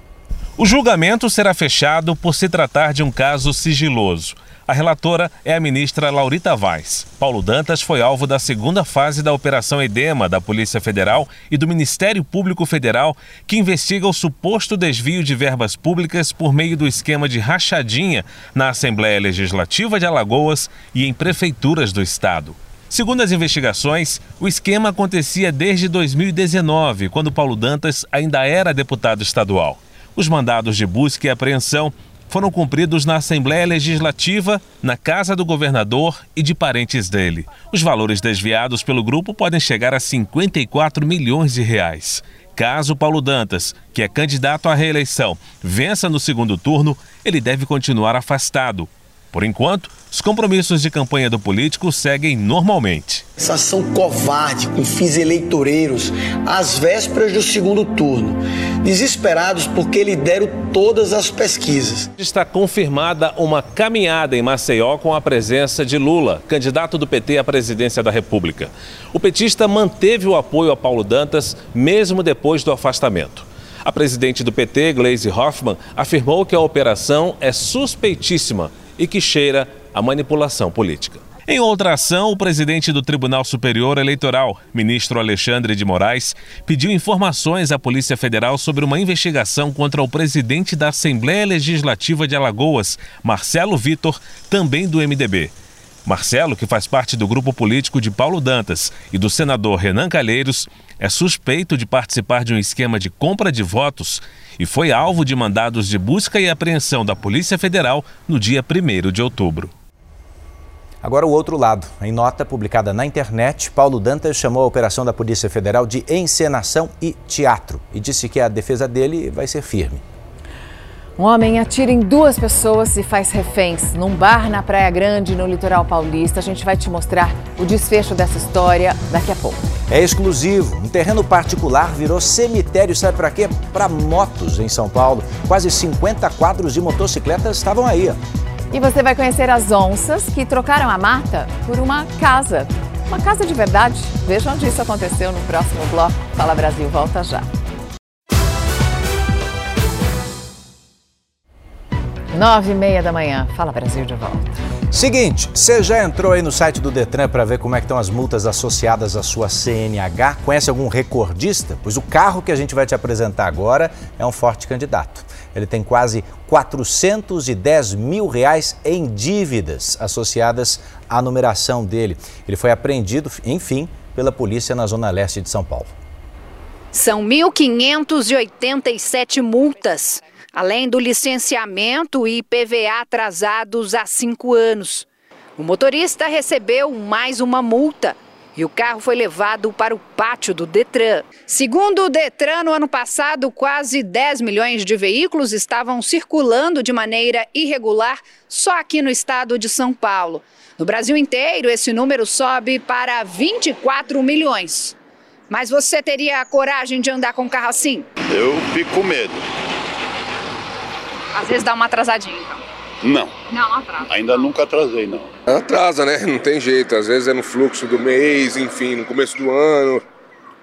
O julgamento será fechado por se tratar de um caso sigiloso. A relatora é a ministra Laurita Vaz. Paulo Dantas foi alvo da segunda fase da Operação Edema da Polícia Federal e do Ministério Público Federal, que investiga o suposto desvio de verbas públicas por meio do esquema de rachadinha na Assembleia Legislativa de Alagoas e em prefeituras do estado. Segundo as investigações, o esquema acontecia desde 2019, quando Paulo Dantas ainda era deputado estadual. Os mandados de busca e apreensão foram cumpridos na Assembleia Legislativa, na casa do governador e de parentes dele. Os valores desviados pelo grupo podem chegar a 54 milhões de reais. Caso Paulo Dantas, que é candidato à reeleição, vença no segundo turno, ele deve continuar afastado. Por enquanto, os compromissos de campanha do político seguem normalmente. Essa ação covarde com fins eleitoreiros às vésperas do segundo turno. Desesperados porque lideram todas as pesquisas. Está confirmada uma caminhada em Maceió com a presença de Lula, candidato do PT à presidência da República. O petista manteve o apoio a Paulo Dantas mesmo depois do afastamento. A presidente do PT, Gleisi Hoffmann, afirmou que a operação é suspeitíssima e que cheira a manipulação política. Em outra ação, o presidente do Tribunal Superior Eleitoral, ministro Alexandre de Moraes, pediu informações à Polícia Federal sobre uma investigação contra o presidente da Assembleia Legislativa de Alagoas, Marcelo Vitor, também do MDB. Marcelo, que faz parte do grupo político de Paulo Dantas e do senador Renan Calheiros, é suspeito de participar de um esquema de compra de votos e foi alvo de mandados de busca e apreensão da Polícia Federal no dia 1 de outubro. Agora o outro lado. Em nota publicada na internet, Paulo Dantas chamou a operação da Polícia Federal de encenação e teatro e disse que a defesa dele vai ser firme. Um homem atira em duas pessoas e faz reféns num bar na Praia Grande, no litoral paulista. A gente vai te mostrar o desfecho dessa história daqui a pouco. É exclusivo. Um terreno particular virou cemitério, sabe para quê? Para motos em São Paulo. Quase 50 quadros de motocicletas estavam aí. Ó. E você vai conhecer as onças que trocaram a mata por uma casa. Uma casa de verdade. Veja onde isso aconteceu no próximo bloco. Fala Brasil, volta já. Nove e meia da manhã. Fala Brasil de volta. Seguinte, você já entrou aí no site do Detran para ver como é que estão as multas associadas à sua CNH? Conhece algum recordista? Pois o carro que a gente vai te apresentar agora é um forte candidato. Ele tem quase 410 mil reais em dívidas associadas à numeração dele. Ele foi apreendido, enfim, pela polícia na Zona Leste de São Paulo. São 1.587 multas, além do licenciamento e IPVA atrasados há cinco anos. O motorista recebeu mais uma multa e o carro foi levado para o pátio do Detran. Segundo o Detran, no ano passado, quase 10 milhões de veículos estavam circulando de maneira irregular só aqui no estado de São Paulo. No Brasil inteiro, esse número sobe para 24 milhões. Mas você teria a coragem de andar com um carro assim? Eu fico com medo. Às vezes dá uma atrasadinha, então. Não. Não, atrasa. Ainda nunca atrasei, não. Atrasa, né? Não tem jeito. Às vezes é no fluxo do mês, enfim, no começo do ano,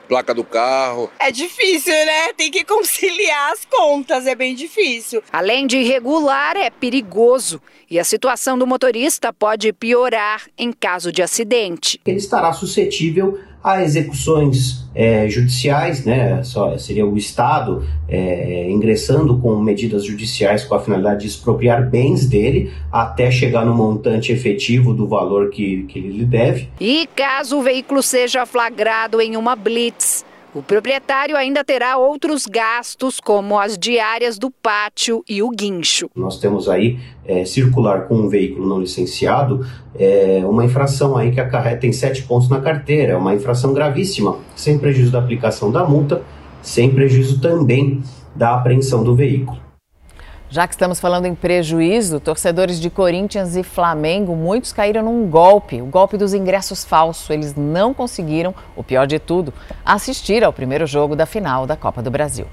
placa do carro. É difícil, né? Tem que conciliar as contas, é bem difícil. Além de irregular, é perigoso. E a situação do motorista pode piorar em caso de acidente. Ele estará suscetível a execuções é, judiciais, né, só, seria o Estado é, ingressando com medidas judiciais com a finalidade de expropriar bens dele até chegar no montante efetivo do valor que, que ele lhe deve. E caso o veículo seja flagrado em uma blitz, o proprietário ainda terá outros gastos, como as diárias do pátio e o guincho. Nós temos aí é, circular com um veículo não licenciado, é uma infração aí que acarreta em sete pontos na carteira, é uma infração gravíssima, sem prejuízo da aplicação da multa, sem prejuízo também da apreensão do veículo. Já que estamos falando em prejuízo, torcedores de Corinthians e Flamengo, muitos caíram num golpe, o golpe dos ingressos falsos. Eles não conseguiram, o pior de tudo, assistir ao primeiro jogo da final da Copa do Brasil.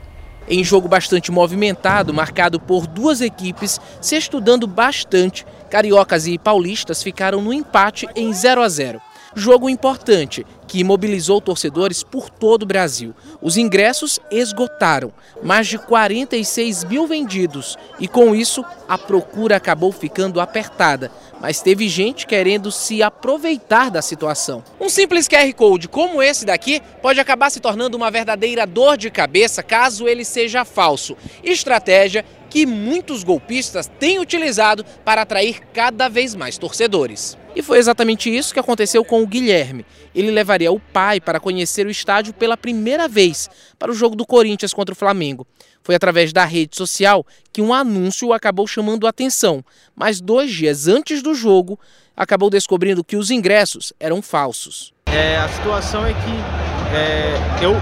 Em jogo bastante movimentado, marcado por duas equipes se estudando bastante, cariocas e paulistas ficaram no empate em 0 a 0. Jogo importante que mobilizou torcedores por todo o Brasil. Os ingressos esgotaram, mais de 46 mil vendidos, e com isso a procura acabou ficando apertada. Mas teve gente querendo se aproveitar da situação. Um simples QR Code como esse daqui pode acabar se tornando uma verdadeira dor de cabeça caso ele seja falso. Estratégia que muitos golpistas têm utilizado para atrair cada vez mais torcedores. E foi exatamente isso que aconteceu com o Guilherme. Ele levaria o pai para conhecer o estádio pela primeira vez para o jogo do Corinthians contra o Flamengo. Foi através da rede social que um anúncio acabou chamando a atenção, mas dois dias antes do jogo, acabou descobrindo que os ingressos eram falsos. É, a situação é que é, eu,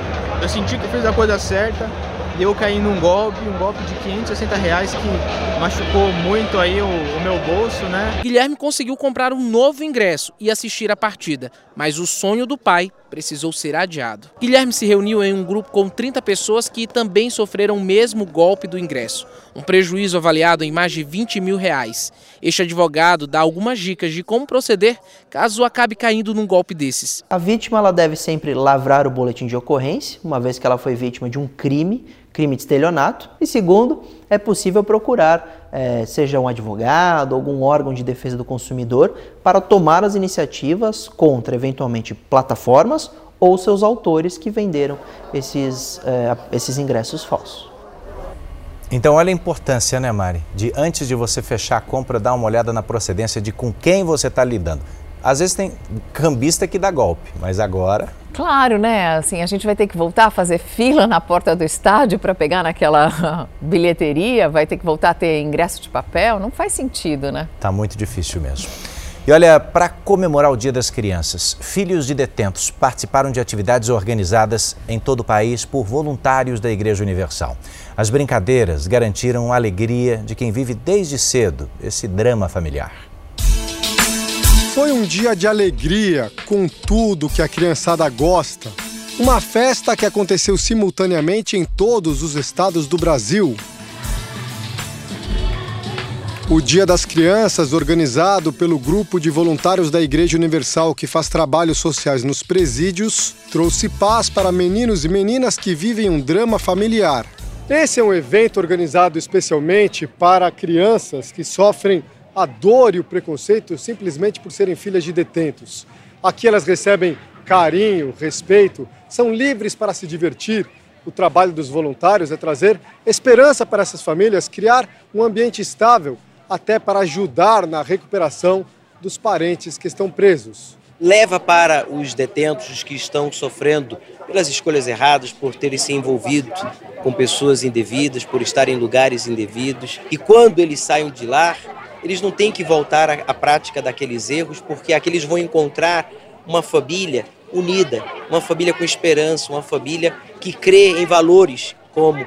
eu senti que fiz a coisa certa, eu caí num golpe, um golpe de 560 reais que machucou muito aí o, o, meu bolso, né? Guilherme conseguiu comprar um novo ingresso e assistir a partida, mas o sonho do pai precisou ser adiado. Guilherme se reuniu em um grupo com 30 pessoas que também sofreram o mesmo golpe do ingresso, um prejuízo avaliado em mais de 20 mil reais. Este advogado dá algumas dicas de como proceder caso acabe caindo num golpe desses. A vítima ela deve sempre lavrar o boletim de ocorrência, uma vez que ela foi vítima de um crime crime de estelionato. E segundo, é possível procurar, é, seja um advogado, algum órgão de defesa do consumidor, para tomar as iniciativas contra, eventualmente, plataformas ou seus autores que venderam esses, é, esses ingressos falsos. Então, olha a importância, né, Mari? De antes de você fechar a compra, dar uma olhada na procedência de com quem você está lidando. Às vezes tem cambista que dá golpe, mas agora Claro, né? Assim, a gente vai ter que voltar a fazer fila na porta do estádio para pegar naquela bilheteria, vai ter que voltar a ter ingresso de papel, não faz sentido, né? Tá muito difícil mesmo. E olha, para comemorar o Dia das Crianças, filhos de detentos participaram de atividades organizadas em todo o país por voluntários da Igreja Universal. As brincadeiras garantiram a alegria de quem vive desde cedo esse drama familiar. Foi um dia de alegria, com tudo que a criançada gosta. Uma festa que aconteceu simultaneamente em todos os estados do Brasil. O Dia das Crianças, organizado pelo grupo de voluntários da Igreja Universal que faz trabalhos sociais nos presídios, trouxe paz para meninos e meninas que vivem um drama familiar. Esse é um evento organizado especialmente para crianças que sofrem a dor e o preconceito simplesmente por serem filhas de detentos. Aqui elas recebem carinho, respeito, são livres para se divertir. O trabalho dos voluntários é trazer esperança para essas famílias, criar um ambiente estável, até para ajudar na recuperação dos parentes que estão presos. Leva para os detentos que estão sofrendo pelas escolhas erradas, por terem se envolvido com pessoas indevidas, por estarem em lugares indevidos. E quando eles saem de lá, eles não têm que voltar à, prática daqueles erros, porque aqui eles vão encontrar uma família unida, uma família com esperança, uma família que crê em valores como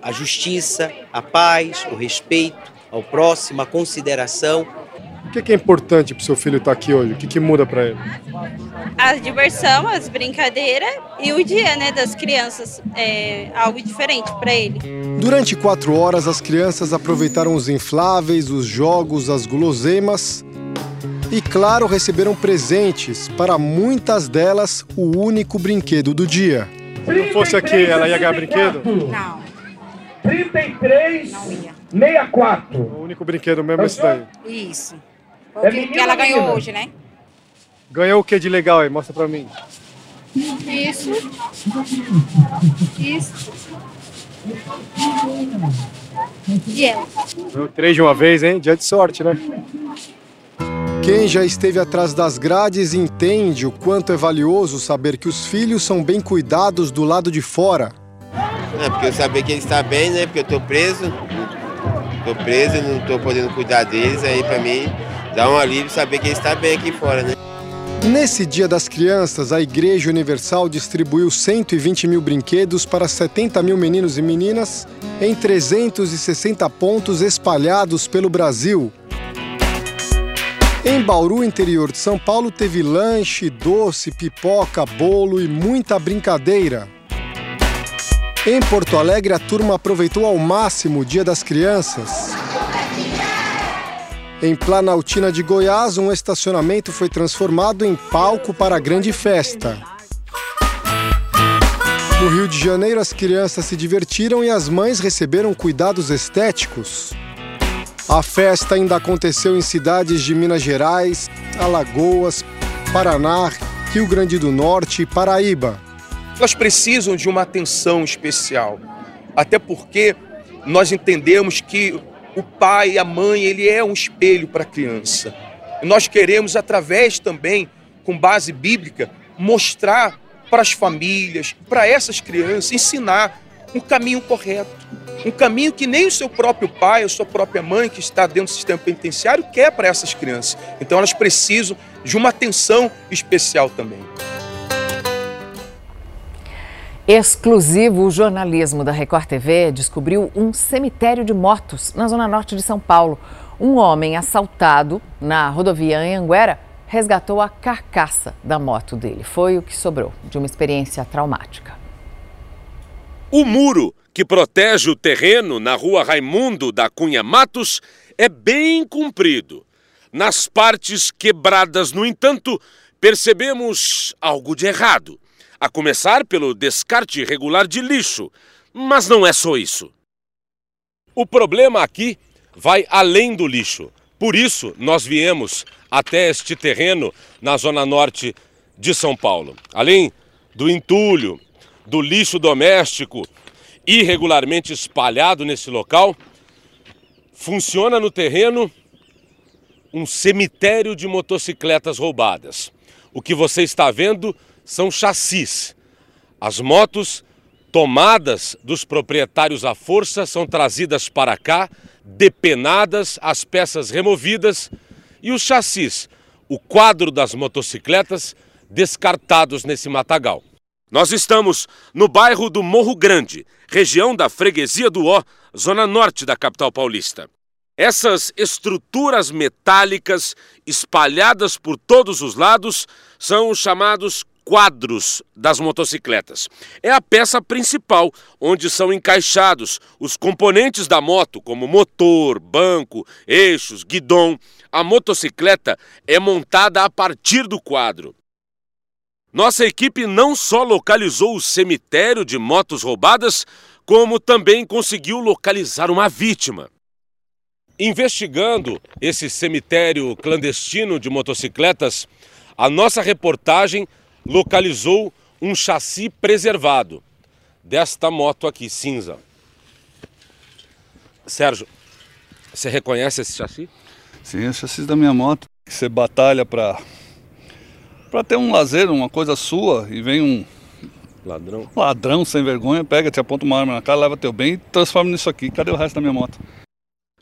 a justiça, a paz, o respeito ao próximo, a consideração o que, é importante para o seu filho estar aqui hoje? O que, que muda para ele? A diversão, as brincadeiras e o dia né, das crianças. É algo diferente para ele. Durante quatro horas, as crianças aproveitaram os infláveis, os jogos, as guloseimas e, claro, receberam presentes. Para muitas delas, o único brinquedo do dia. Se não fosse aqui, ela ia ganhar brinquedo? Não. 33, 64. O único brinquedo mesmo é esse daí. Isso. O que, que ela ganhou menina? hoje, né? Ganhou o que de legal aí? Mostra pra mim. Isso. Isso. E ela? Ganhou três de uma vez, hein? Dia de sorte, né? Quem já esteve atrás das grades entende o quanto é valioso saber que os filhos são bem cuidados do lado de fora. É, porque eu saber que ele está bem, né? Porque eu tô preso. Tô preso e não tô podendo cuidar deles, aí pra mim dá um alívio saber que ele está bem aqui fora, né? Nesse Dia das Crianças, a Igreja Universal distribuiu 120 mil brinquedos para 70 mil meninos e meninas em 360 pontos espalhados pelo Brasil. Em Bauru, interior de São Paulo, teve lanche, doce, pipoca, bolo e muita brincadeira. Em Porto Alegre, a turma aproveitou ao máximo o Dia das Crianças. Em Planaltina de Goiás, um estacionamento foi transformado em palco para a grande festa. No Rio de Janeiro, as crianças se divertiram e as mães receberam cuidados estéticos. A festa ainda aconteceu em cidades de Minas Gerais, Alagoas, Paraná, Rio Grande do Norte e Paraíba. Elas precisam de uma atenção especial, até porque nós entendemos que o pai, a mãe, ele é um espelho para a criança. E nós queremos, através também, com base bíblica, mostrar para as famílias, para essas crianças, ensinar um caminho correto. Um caminho que nem o seu próprio pai, a sua própria mãe, que está dentro do sistema penitenciário, quer para essas crianças. Então elas precisam de uma atenção especial também. Exclusivo jornalismo da Record TV descobriu um cemitério de mortos na zona norte de São Paulo. Um homem assaltado na rodovia Anhanguera resgatou a carcaça da moto dele. Foi o que sobrou de uma experiência traumática. O muro que protege o terreno na rua Raimundo da Cunha Matos é bem comprido. Nas partes quebradas, no entanto, percebemos algo de errado a começar pelo descarte irregular de lixo. Mas não é só isso. O problema aqui vai além do lixo. Por isso, nós viemos até este terreno na zona norte de São Paulo. Além do entulho, do lixo doméstico irregularmente espalhado nesse local, funciona no terreno um cemitério de motocicletas roubadas. O que você está vendo são chassis. As motos tomadas dos proprietários à força são trazidas para cá, depenadas, as peças removidas e os chassis, o quadro das motocicletas, descartados nesse matagal. Nós estamos no bairro do Morro Grande, região da Freguesia do Ó, zona norte da capital paulista. Essas estruturas metálicas espalhadas por todos os lados são os chamados quadros das motocicletas. É a peça principal, onde são encaixados os componentes da moto, como motor, banco, eixos, guidão. A motocicleta é montada a partir do quadro. Nossa equipe não só localizou o cemitério de motos roubadas, como também conseguiu localizar uma vítima. Investigando esse cemitério clandestino de motocicletas, a nossa reportagem localizou um chassi preservado desta moto aqui, cinza. Sérgio, você reconhece esse chassi? Sim, é o chassi da minha moto. Você batalha para para ter um lazer, uma coisa sua, e vem um ladrão, ladrão sem vergonha, pega, te aponta uma arma na cara, leva teu bem e transforma nisso aqui. Cadê o resto da minha moto?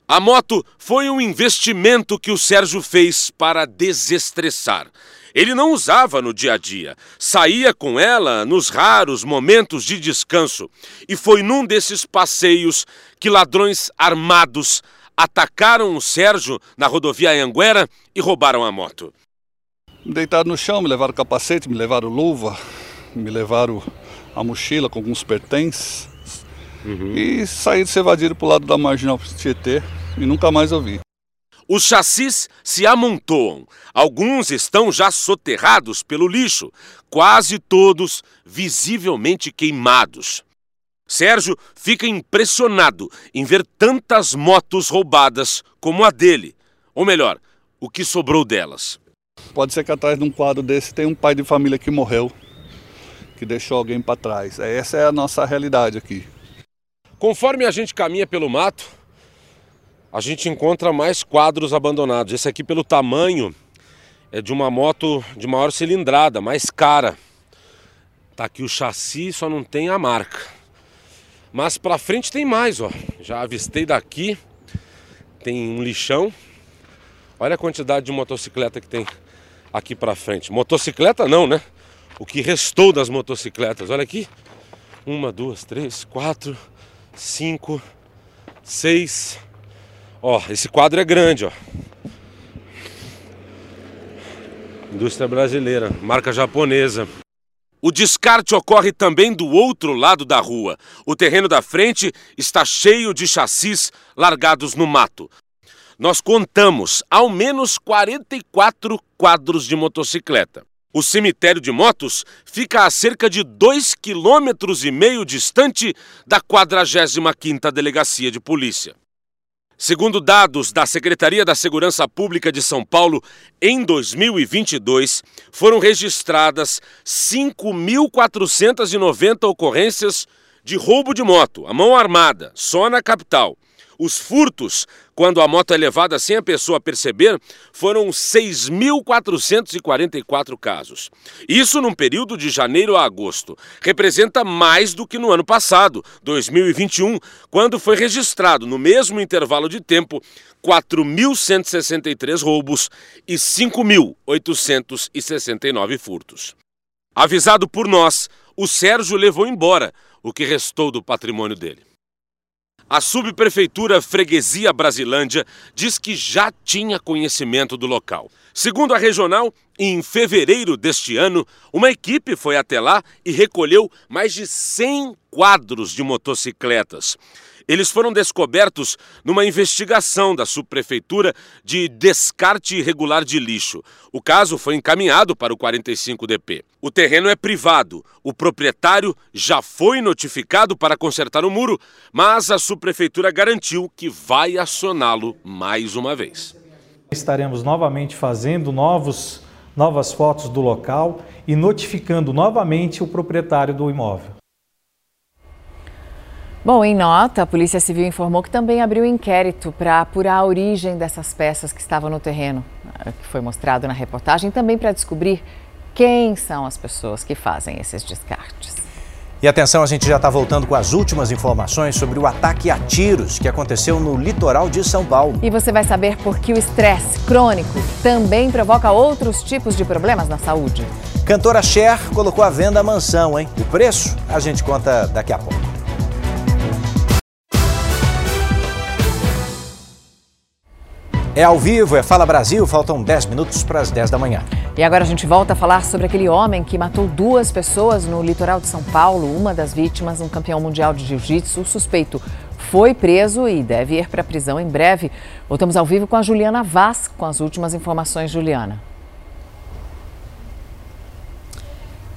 A moto foi um investimento que o Sérgio fez para desestressar. Ele não usava no dia a dia, saía com ela nos raros momentos de descanso. E foi num desses passeios que ladrões armados atacaram o Sérgio na rodovia Anguera e roubaram a moto. Deitado no chão, me levaram capacete, me levaram luva, me levaram a mochila com alguns pertences. Uhum. E saí de para o lado da marginal Tietê e nunca mais ouvi. Os chassis se amontoam. Alguns estão já soterrados pelo lixo, quase todos visivelmente queimados. Sérgio fica impressionado em ver tantas motos roubadas como a dele, ou melhor, o que sobrou delas. Pode ser que atrás de um quadro desse tem um pai de família que morreu, que deixou alguém para trás. Essa é a nossa realidade aqui. Conforme a gente caminha pelo mato, a gente encontra mais quadros abandonados. Esse aqui, pelo tamanho, é de uma moto de maior cilindrada, mais cara. Tá aqui o chassi, só não tem a marca. Mas para frente tem mais, ó. Já avistei daqui. Tem um lixão. Olha a quantidade de motocicleta que tem aqui para frente. Motocicleta não, né? O que restou das motocicletas. Olha aqui. Uma, duas, três, quatro, cinco, seis, Ó, esse quadro é grande, ó. Indústria brasileira, marca japonesa. O descarte ocorre também do outro lado da rua. O terreno da frente está cheio de chassis largados no mato. nós contamos ao menos 44 quadros de motocicleta. O cemitério de motos fica a cerca de 2,5 quilômetros e meio distante da 45ª Delegacia de Polícia. Segundo dados da Secretaria da Segurança Pública de São Paulo, em 2022 foram registradas 5.490 ocorrências de roubo de moto, a mão armada, só na capital. Os furtos, quando a moto é levada sem a pessoa perceber, foram 6.444 casos. Isso num período de janeiro a agosto. Representa mais do que no ano passado, 2021, quando foi registrado, no mesmo intervalo de tempo, 4.163 roubos e 5.869 furtos. Avisado por nós, o Sérgio levou embora o que restou do patrimônio dele. A subprefeitura Freguesia Brasilândia diz que já tinha conhecimento do local. Segundo a regional, em fevereiro deste ano, uma equipe foi até lá e recolheu mais de 100 quadros de motocicletas. Eles foram descobertos numa investigação da subprefeitura de descarte irregular de lixo. O caso foi encaminhado para o 45DP. O terreno é privado. O proprietário já foi notificado para consertar o muro, mas a subprefeitura garantiu que vai acioná-lo mais uma vez. Estaremos novamente fazendo novos, novas fotos do local e notificando novamente o proprietário do imóvel. Bom, em nota, a Polícia Civil informou que também abriu inquérito para apurar a origem dessas peças que estavam no terreno, eh, que foi mostrado na reportagem, também para descobrir quem são as pessoas que fazem esses descartes. E atenção, a gente já está voltando com as últimas informações sobre o ataque a tiros que aconteceu no litoral de São Paulo. E você vai saber por que o estresse crônico também provoca outros tipos de problemas na saúde. Cantora Cher colocou à venda a mansão, hein? O preço a gente conta daqui a pouco. É ao vivo, é Fala Brasil, faltam 10 minutos para as 10 da manhã. E agora a gente volta a falar sobre aquele homem que matou duas pessoas no litoral de São Paulo. Uma das vítimas, um campeão mundial de jiu-jitsu. O suspeito foi preso e deve ir para a prisão em breve. Voltamos ao vivo com a Juliana Vaz com as últimas informações, Juliana.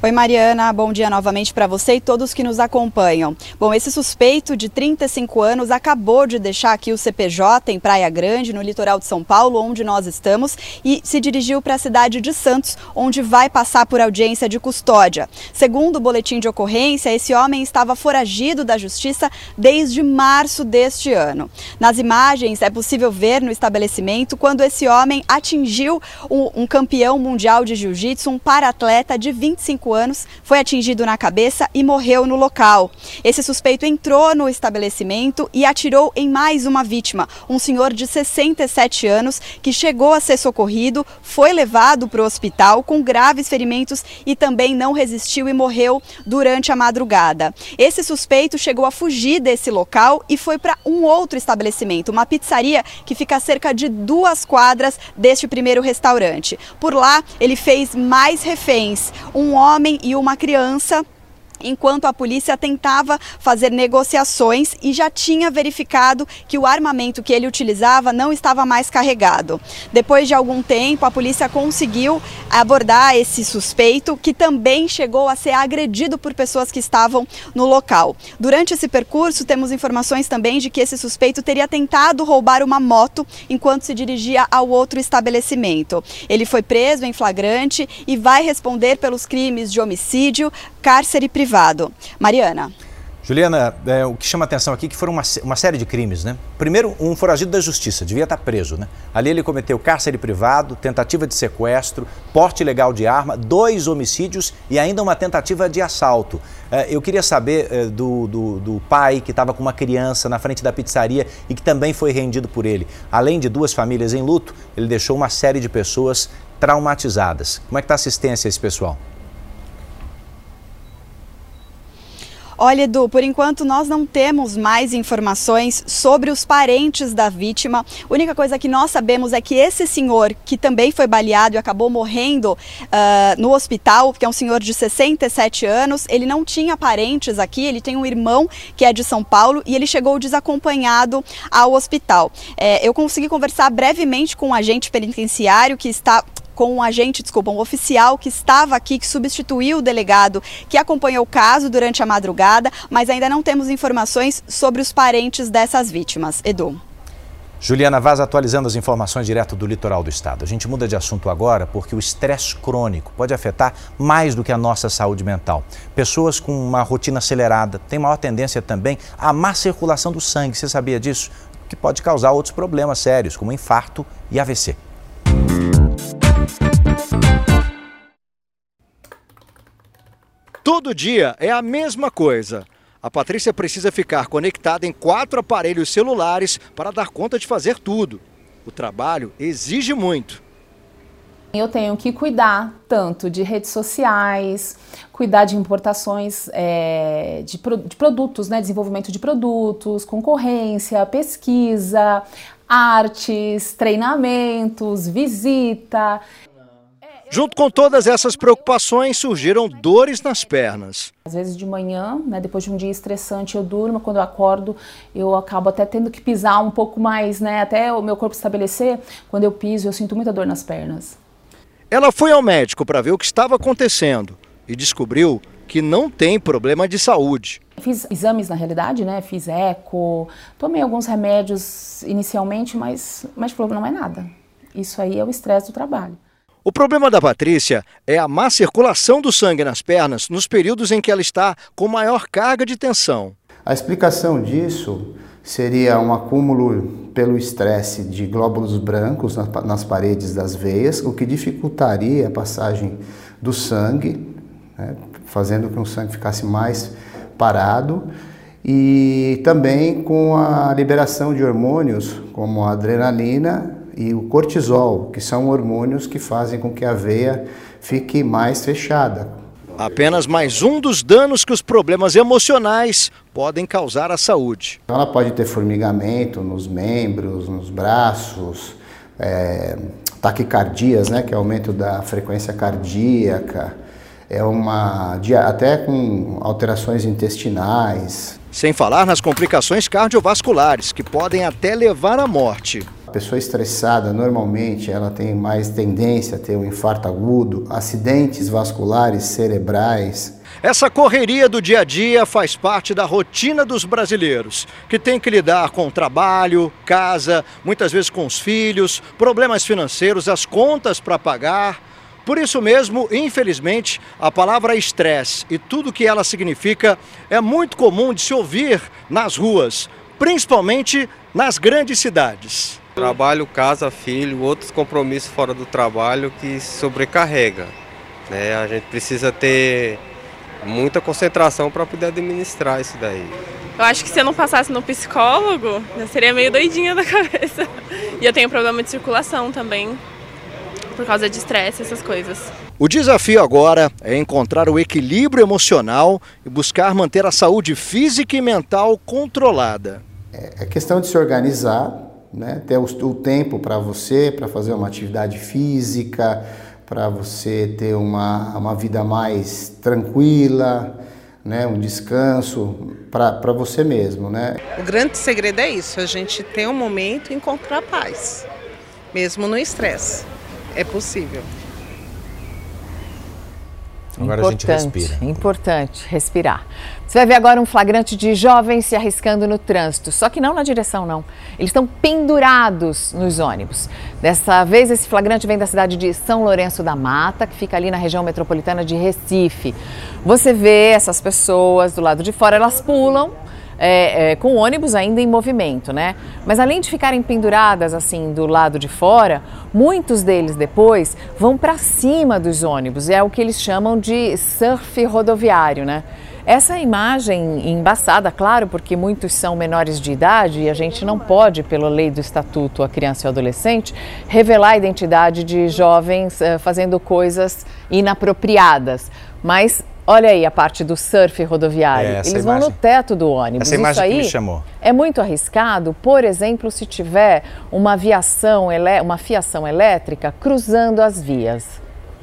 Oi, Mariana. Bom dia novamente para você e todos que nos acompanham. Bom, esse suspeito de 35 anos acabou de deixar aqui o CPJ em Praia Grande, no litoral de São Paulo, onde nós estamos, e se dirigiu para a cidade de Santos, onde vai passar por audiência de custódia. Segundo o boletim de ocorrência, esse homem estava foragido da justiça desde março deste ano. Nas imagens é possível ver no estabelecimento quando esse homem atingiu um, campeão mundial de jiu-jitsu, um para-atleta de 25 anos, foi atingido na cabeça e morreu no local. Esse suspeito entrou no estabelecimento e atirou em mais uma vítima, um senhor de 67 anos que chegou a ser socorrido, foi levado para o hospital com graves ferimentos e também não resistiu e morreu durante a madrugada. Esse suspeito chegou a fugir desse local e foi para um outro estabelecimento, uma pizzaria que fica a cerca de duas quadras deste primeiro restaurante. Por lá, ele fez mais reféns. Um homem homem e uma criança enquanto a polícia tentava fazer negociações e já tinha verificado que o armamento que ele utilizava não estava mais carregado. Depois de algum tempo, a polícia conseguiu abordar esse suspeito, que também chegou a ser agredido por pessoas que estavam no local. Durante esse percurso, temos informações também de que esse suspeito teria tentado roubar uma moto enquanto se dirigia ao outro estabelecimento. Ele foi preso em flagrante e vai responder pelos crimes de homicídio, cárcere privado. Mariana. Juliana, é, o que chama atenção aqui é que foram uma, uma, série de crimes, né? Primeiro, um foragido da justiça, devia estar preso, né? Ali ele cometeu cárcere privado, tentativa de sequestro, porte ilegal de arma, dois homicídios e ainda uma tentativa de assalto. É, eu queria saber é, do, do, do, pai que estava com uma criança na frente da pizzaria e que também foi rendido por ele. Além de duas famílias em luto, ele deixou uma série de pessoas traumatizadas. Como é que está a assistência a esse pessoal? Olha, Edu, por enquanto nós não temos mais informações sobre os parentes da vítima. A única coisa que nós sabemos é que esse senhor, que também foi baleado e acabou morrendo uh, no hospital, que é um senhor de 67 anos, ele não tinha parentes aqui, ele tem um irmão que é de São Paulo e ele chegou desacompanhado ao hospital. É, eu consegui conversar brevemente com um agente penitenciário que está com um agente, desculpa, um oficial que estava aqui, que substituiu o delegado que acompanhou o caso durante a madrugada, mas ainda não temos informações sobre os parentes dessas vítimas. Edu. Juliana Vaz atualizando as informações direto do litoral do estado. A gente muda de assunto agora porque o estresse crônico pode afetar mais do que a nossa saúde mental. Pessoas com uma rotina acelerada têm maior tendência também à má circulação do sangue. Você sabia disso? Que pode causar outros problemas sérios, como infarto e AVC. Todo dia é a mesma coisa. A Patrícia precisa ficar conectada em quatro aparelhos celulares para dar conta de fazer tudo. O trabalho exige muito. Eu tenho que cuidar tanto de redes sociais, cuidar de importações é, de, de produtos, né, desenvolvimento de produtos, concorrência, pesquisa, artes, treinamentos, visita. Junto com todas essas preocupações, surgiram dores nas pernas. Às vezes de manhã, né, depois de um dia estressante, eu durmo, quando eu acordo, eu acabo até tendo que pisar um pouco mais, né, até o meu corpo estabelecer. Quando eu piso, eu sinto muita dor nas pernas. Ela foi ao médico para ver o que estava acontecendo e descobriu que não tem problema de saúde. Fiz exames na realidade, né? Fiz eco, tomei alguns remédios inicialmente, mas, mas falou não é nada. Isso aí é o estresse do trabalho. O problema da Patrícia é a má circulação do sangue nas pernas nos períodos em que ela está com maior carga de tensão. A explicação disso seria um acúmulo pelo estresse de glóbulos brancos nas paredes das veias, o que dificultaria a passagem do sangue, né, fazendo com que o sangue ficasse mais parado, e também com a liberação de hormônios como a adrenalina e o cortisol, que são hormônios que fazem com que a veia fique mais fechada. Apenas mais um dos danos que os problemas emocionais podem causar à saúde. Ela pode ter formigamento nos membros, nos braços, é, taquicardias, né, que é aumento da frequência cardíaca, é uma até com alterações intestinais. Sem falar nas complicações cardiovasculares, que podem até levar à morte pessoa estressada, normalmente, ela tem mais tendência a ter um infarto agudo, acidentes vasculares cerebrais. Essa correria do dia a dia faz parte da rotina dos brasileiros, que tem que lidar com trabalho, casa, muitas vezes com os filhos, problemas financeiros, as contas para pagar. Por isso mesmo, infelizmente, a palavra estresse e tudo que ela significa é muito comum de se ouvir nas ruas, principalmente nas grandes cidades. Trabalho, casa, filho, outros compromissos fora do trabalho que sobrecarrega. Né? A gente precisa ter muita concentração para poder administrar isso daí. Eu acho que se eu não passasse no psicólogo, eu seria meio doidinha da cabeça. E eu tenho problema de circulação também, por causa de estresse, essas coisas. O desafio agora é encontrar o equilíbrio emocional e buscar manter a saúde física e mental controlada. É questão de se organizar né? ter o, o tempo para você, para fazer uma atividade física, para você ter uma, uma vida mais tranquila, né? um descanso para você mesmo. Né? O grande segredo é isso, a gente ter um momento e encontrar paz, mesmo no estresse. É possível. Agora importante, a gente respira. Importante, respirar. Você vai ver agora um flagrante de jovens se arriscando no trânsito, só que não na direção, não. Eles estão pendurados nos ônibus. Dessa vez, esse flagrante vem da cidade de São Lourenço da Mata, que fica ali na região metropolitana de Recife. Você vê essas pessoas do lado de fora, elas pulam é, é, com o ônibus ainda em movimento, né? Mas além de ficarem penduradas assim do lado de fora, muitos deles depois vão para cima dos ônibus. É o que eles chamam de surf rodoviário, né? Essa imagem embaçada, claro, porque muitos são menores de idade e a gente não pode, pela lei do Estatuto a Criança e o Adolescente, revelar a identidade de jovens uh, fazendo coisas inapropriadas. Mas Olha aí a parte do surf rodoviário. É, Eles vão imagem- no teto do ônibus. Essa imagem Isso que aí me chamou. é muito arriscado, por exemplo, se tiver uma aviação, uma fiação elétrica cruzando as vias.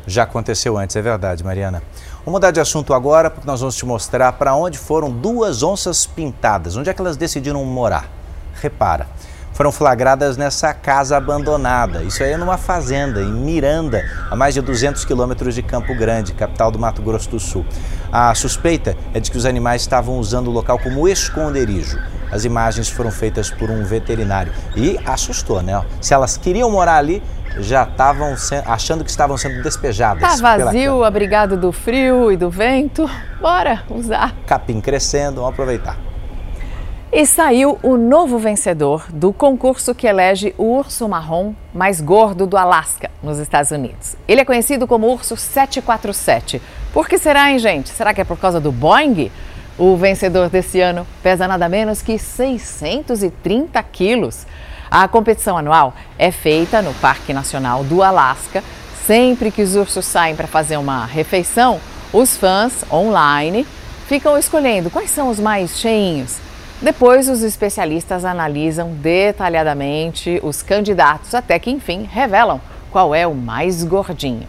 Já aconteceu antes, é verdade, Mariana. Vamos mudar de assunto agora, porque nós vamos te mostrar para onde foram duas onças pintadas. Onde é que elas decidiram morar? Repara, foram flagradas nessa casa abandonada. Isso aí é numa fazenda, em Miranda, a mais de 200 quilômetros de Campo Grande, capital do Mato Grosso do Sul. A suspeita é de que os animais estavam usando o local como esconderijo. As imagens foram feitas por um veterinário e assustou, né? Se elas queriam morar ali, já estavam achando que estavam sendo despejadas. Tá vazio, abrigado do frio e do vento. Bora usar. capim crescendo, vamos aproveitar. E saiu o novo vencedor do concurso que elege o urso marrom mais gordo do Alasca, nos Estados Unidos. Ele é conhecido como urso 747. Por que será, hein, gente? Será que é por causa do Boeing? O vencedor desse ano pesa nada menos que 630 quilos. A competição anual é feita no Parque Nacional do Alasca. Sempre que os ursos saem para fazer uma refeição, os fãs online ficam escolhendo quais são os mais cheinhos. Depois, os especialistas analisam detalhadamente os candidatos, até que, enfim, revelam qual é o mais gordinho.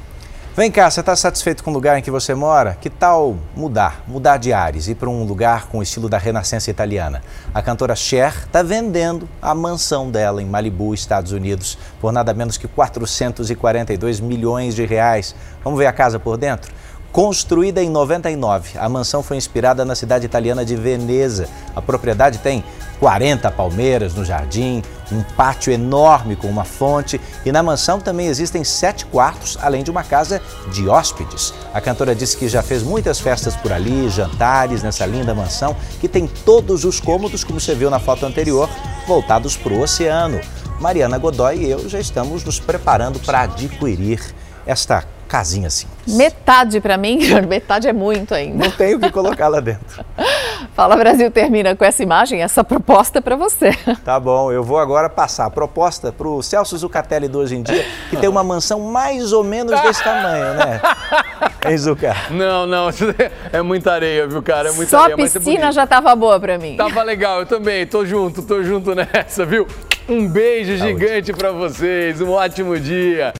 Vem cá, você está satisfeito com o lugar em que você mora? Que tal mudar, mudar de ares, ir para um lugar com o estilo da renascença italiana? A cantora Cher está vendendo a mansão dela em Malibu, Estados Unidos, por nada menos que 442 milhões de reais. Vamos ver a casa por dentro? Construída em 99, a mansão foi inspirada na cidade italiana de Veneza. A propriedade tem 40 palmeiras no jardim, um pátio enorme com uma fonte e na mansão também existem sete quartos, além de uma casa de hóspedes. A cantora disse que já fez muitas festas por ali, jantares nessa linda mansão que tem todos os cômodos, como você viu na foto anterior, voltados para o oceano. Mariana Godoy e eu já estamos nos preparando para adquirir esta casinha assim. Metade para mim, metade é muito ainda. Não tenho o que colocar lá dentro. Fala Brasil termina com essa imagem, essa proposta para você. Tá bom, eu vou agora passar a proposta para o Celso Zucatelli do Hoje em Dia, que tem uma mansão mais ou menos desse tamanho, né? Hein, Zuca? Não, não, é muita areia, viu, cara? É muita Só a areia. mas é piscina bonito. já tava boa para mim. Tava legal, eu também. Tô junto, tô junto nessa, viu? Um beijo gigante pra vocês, um ótimo dia.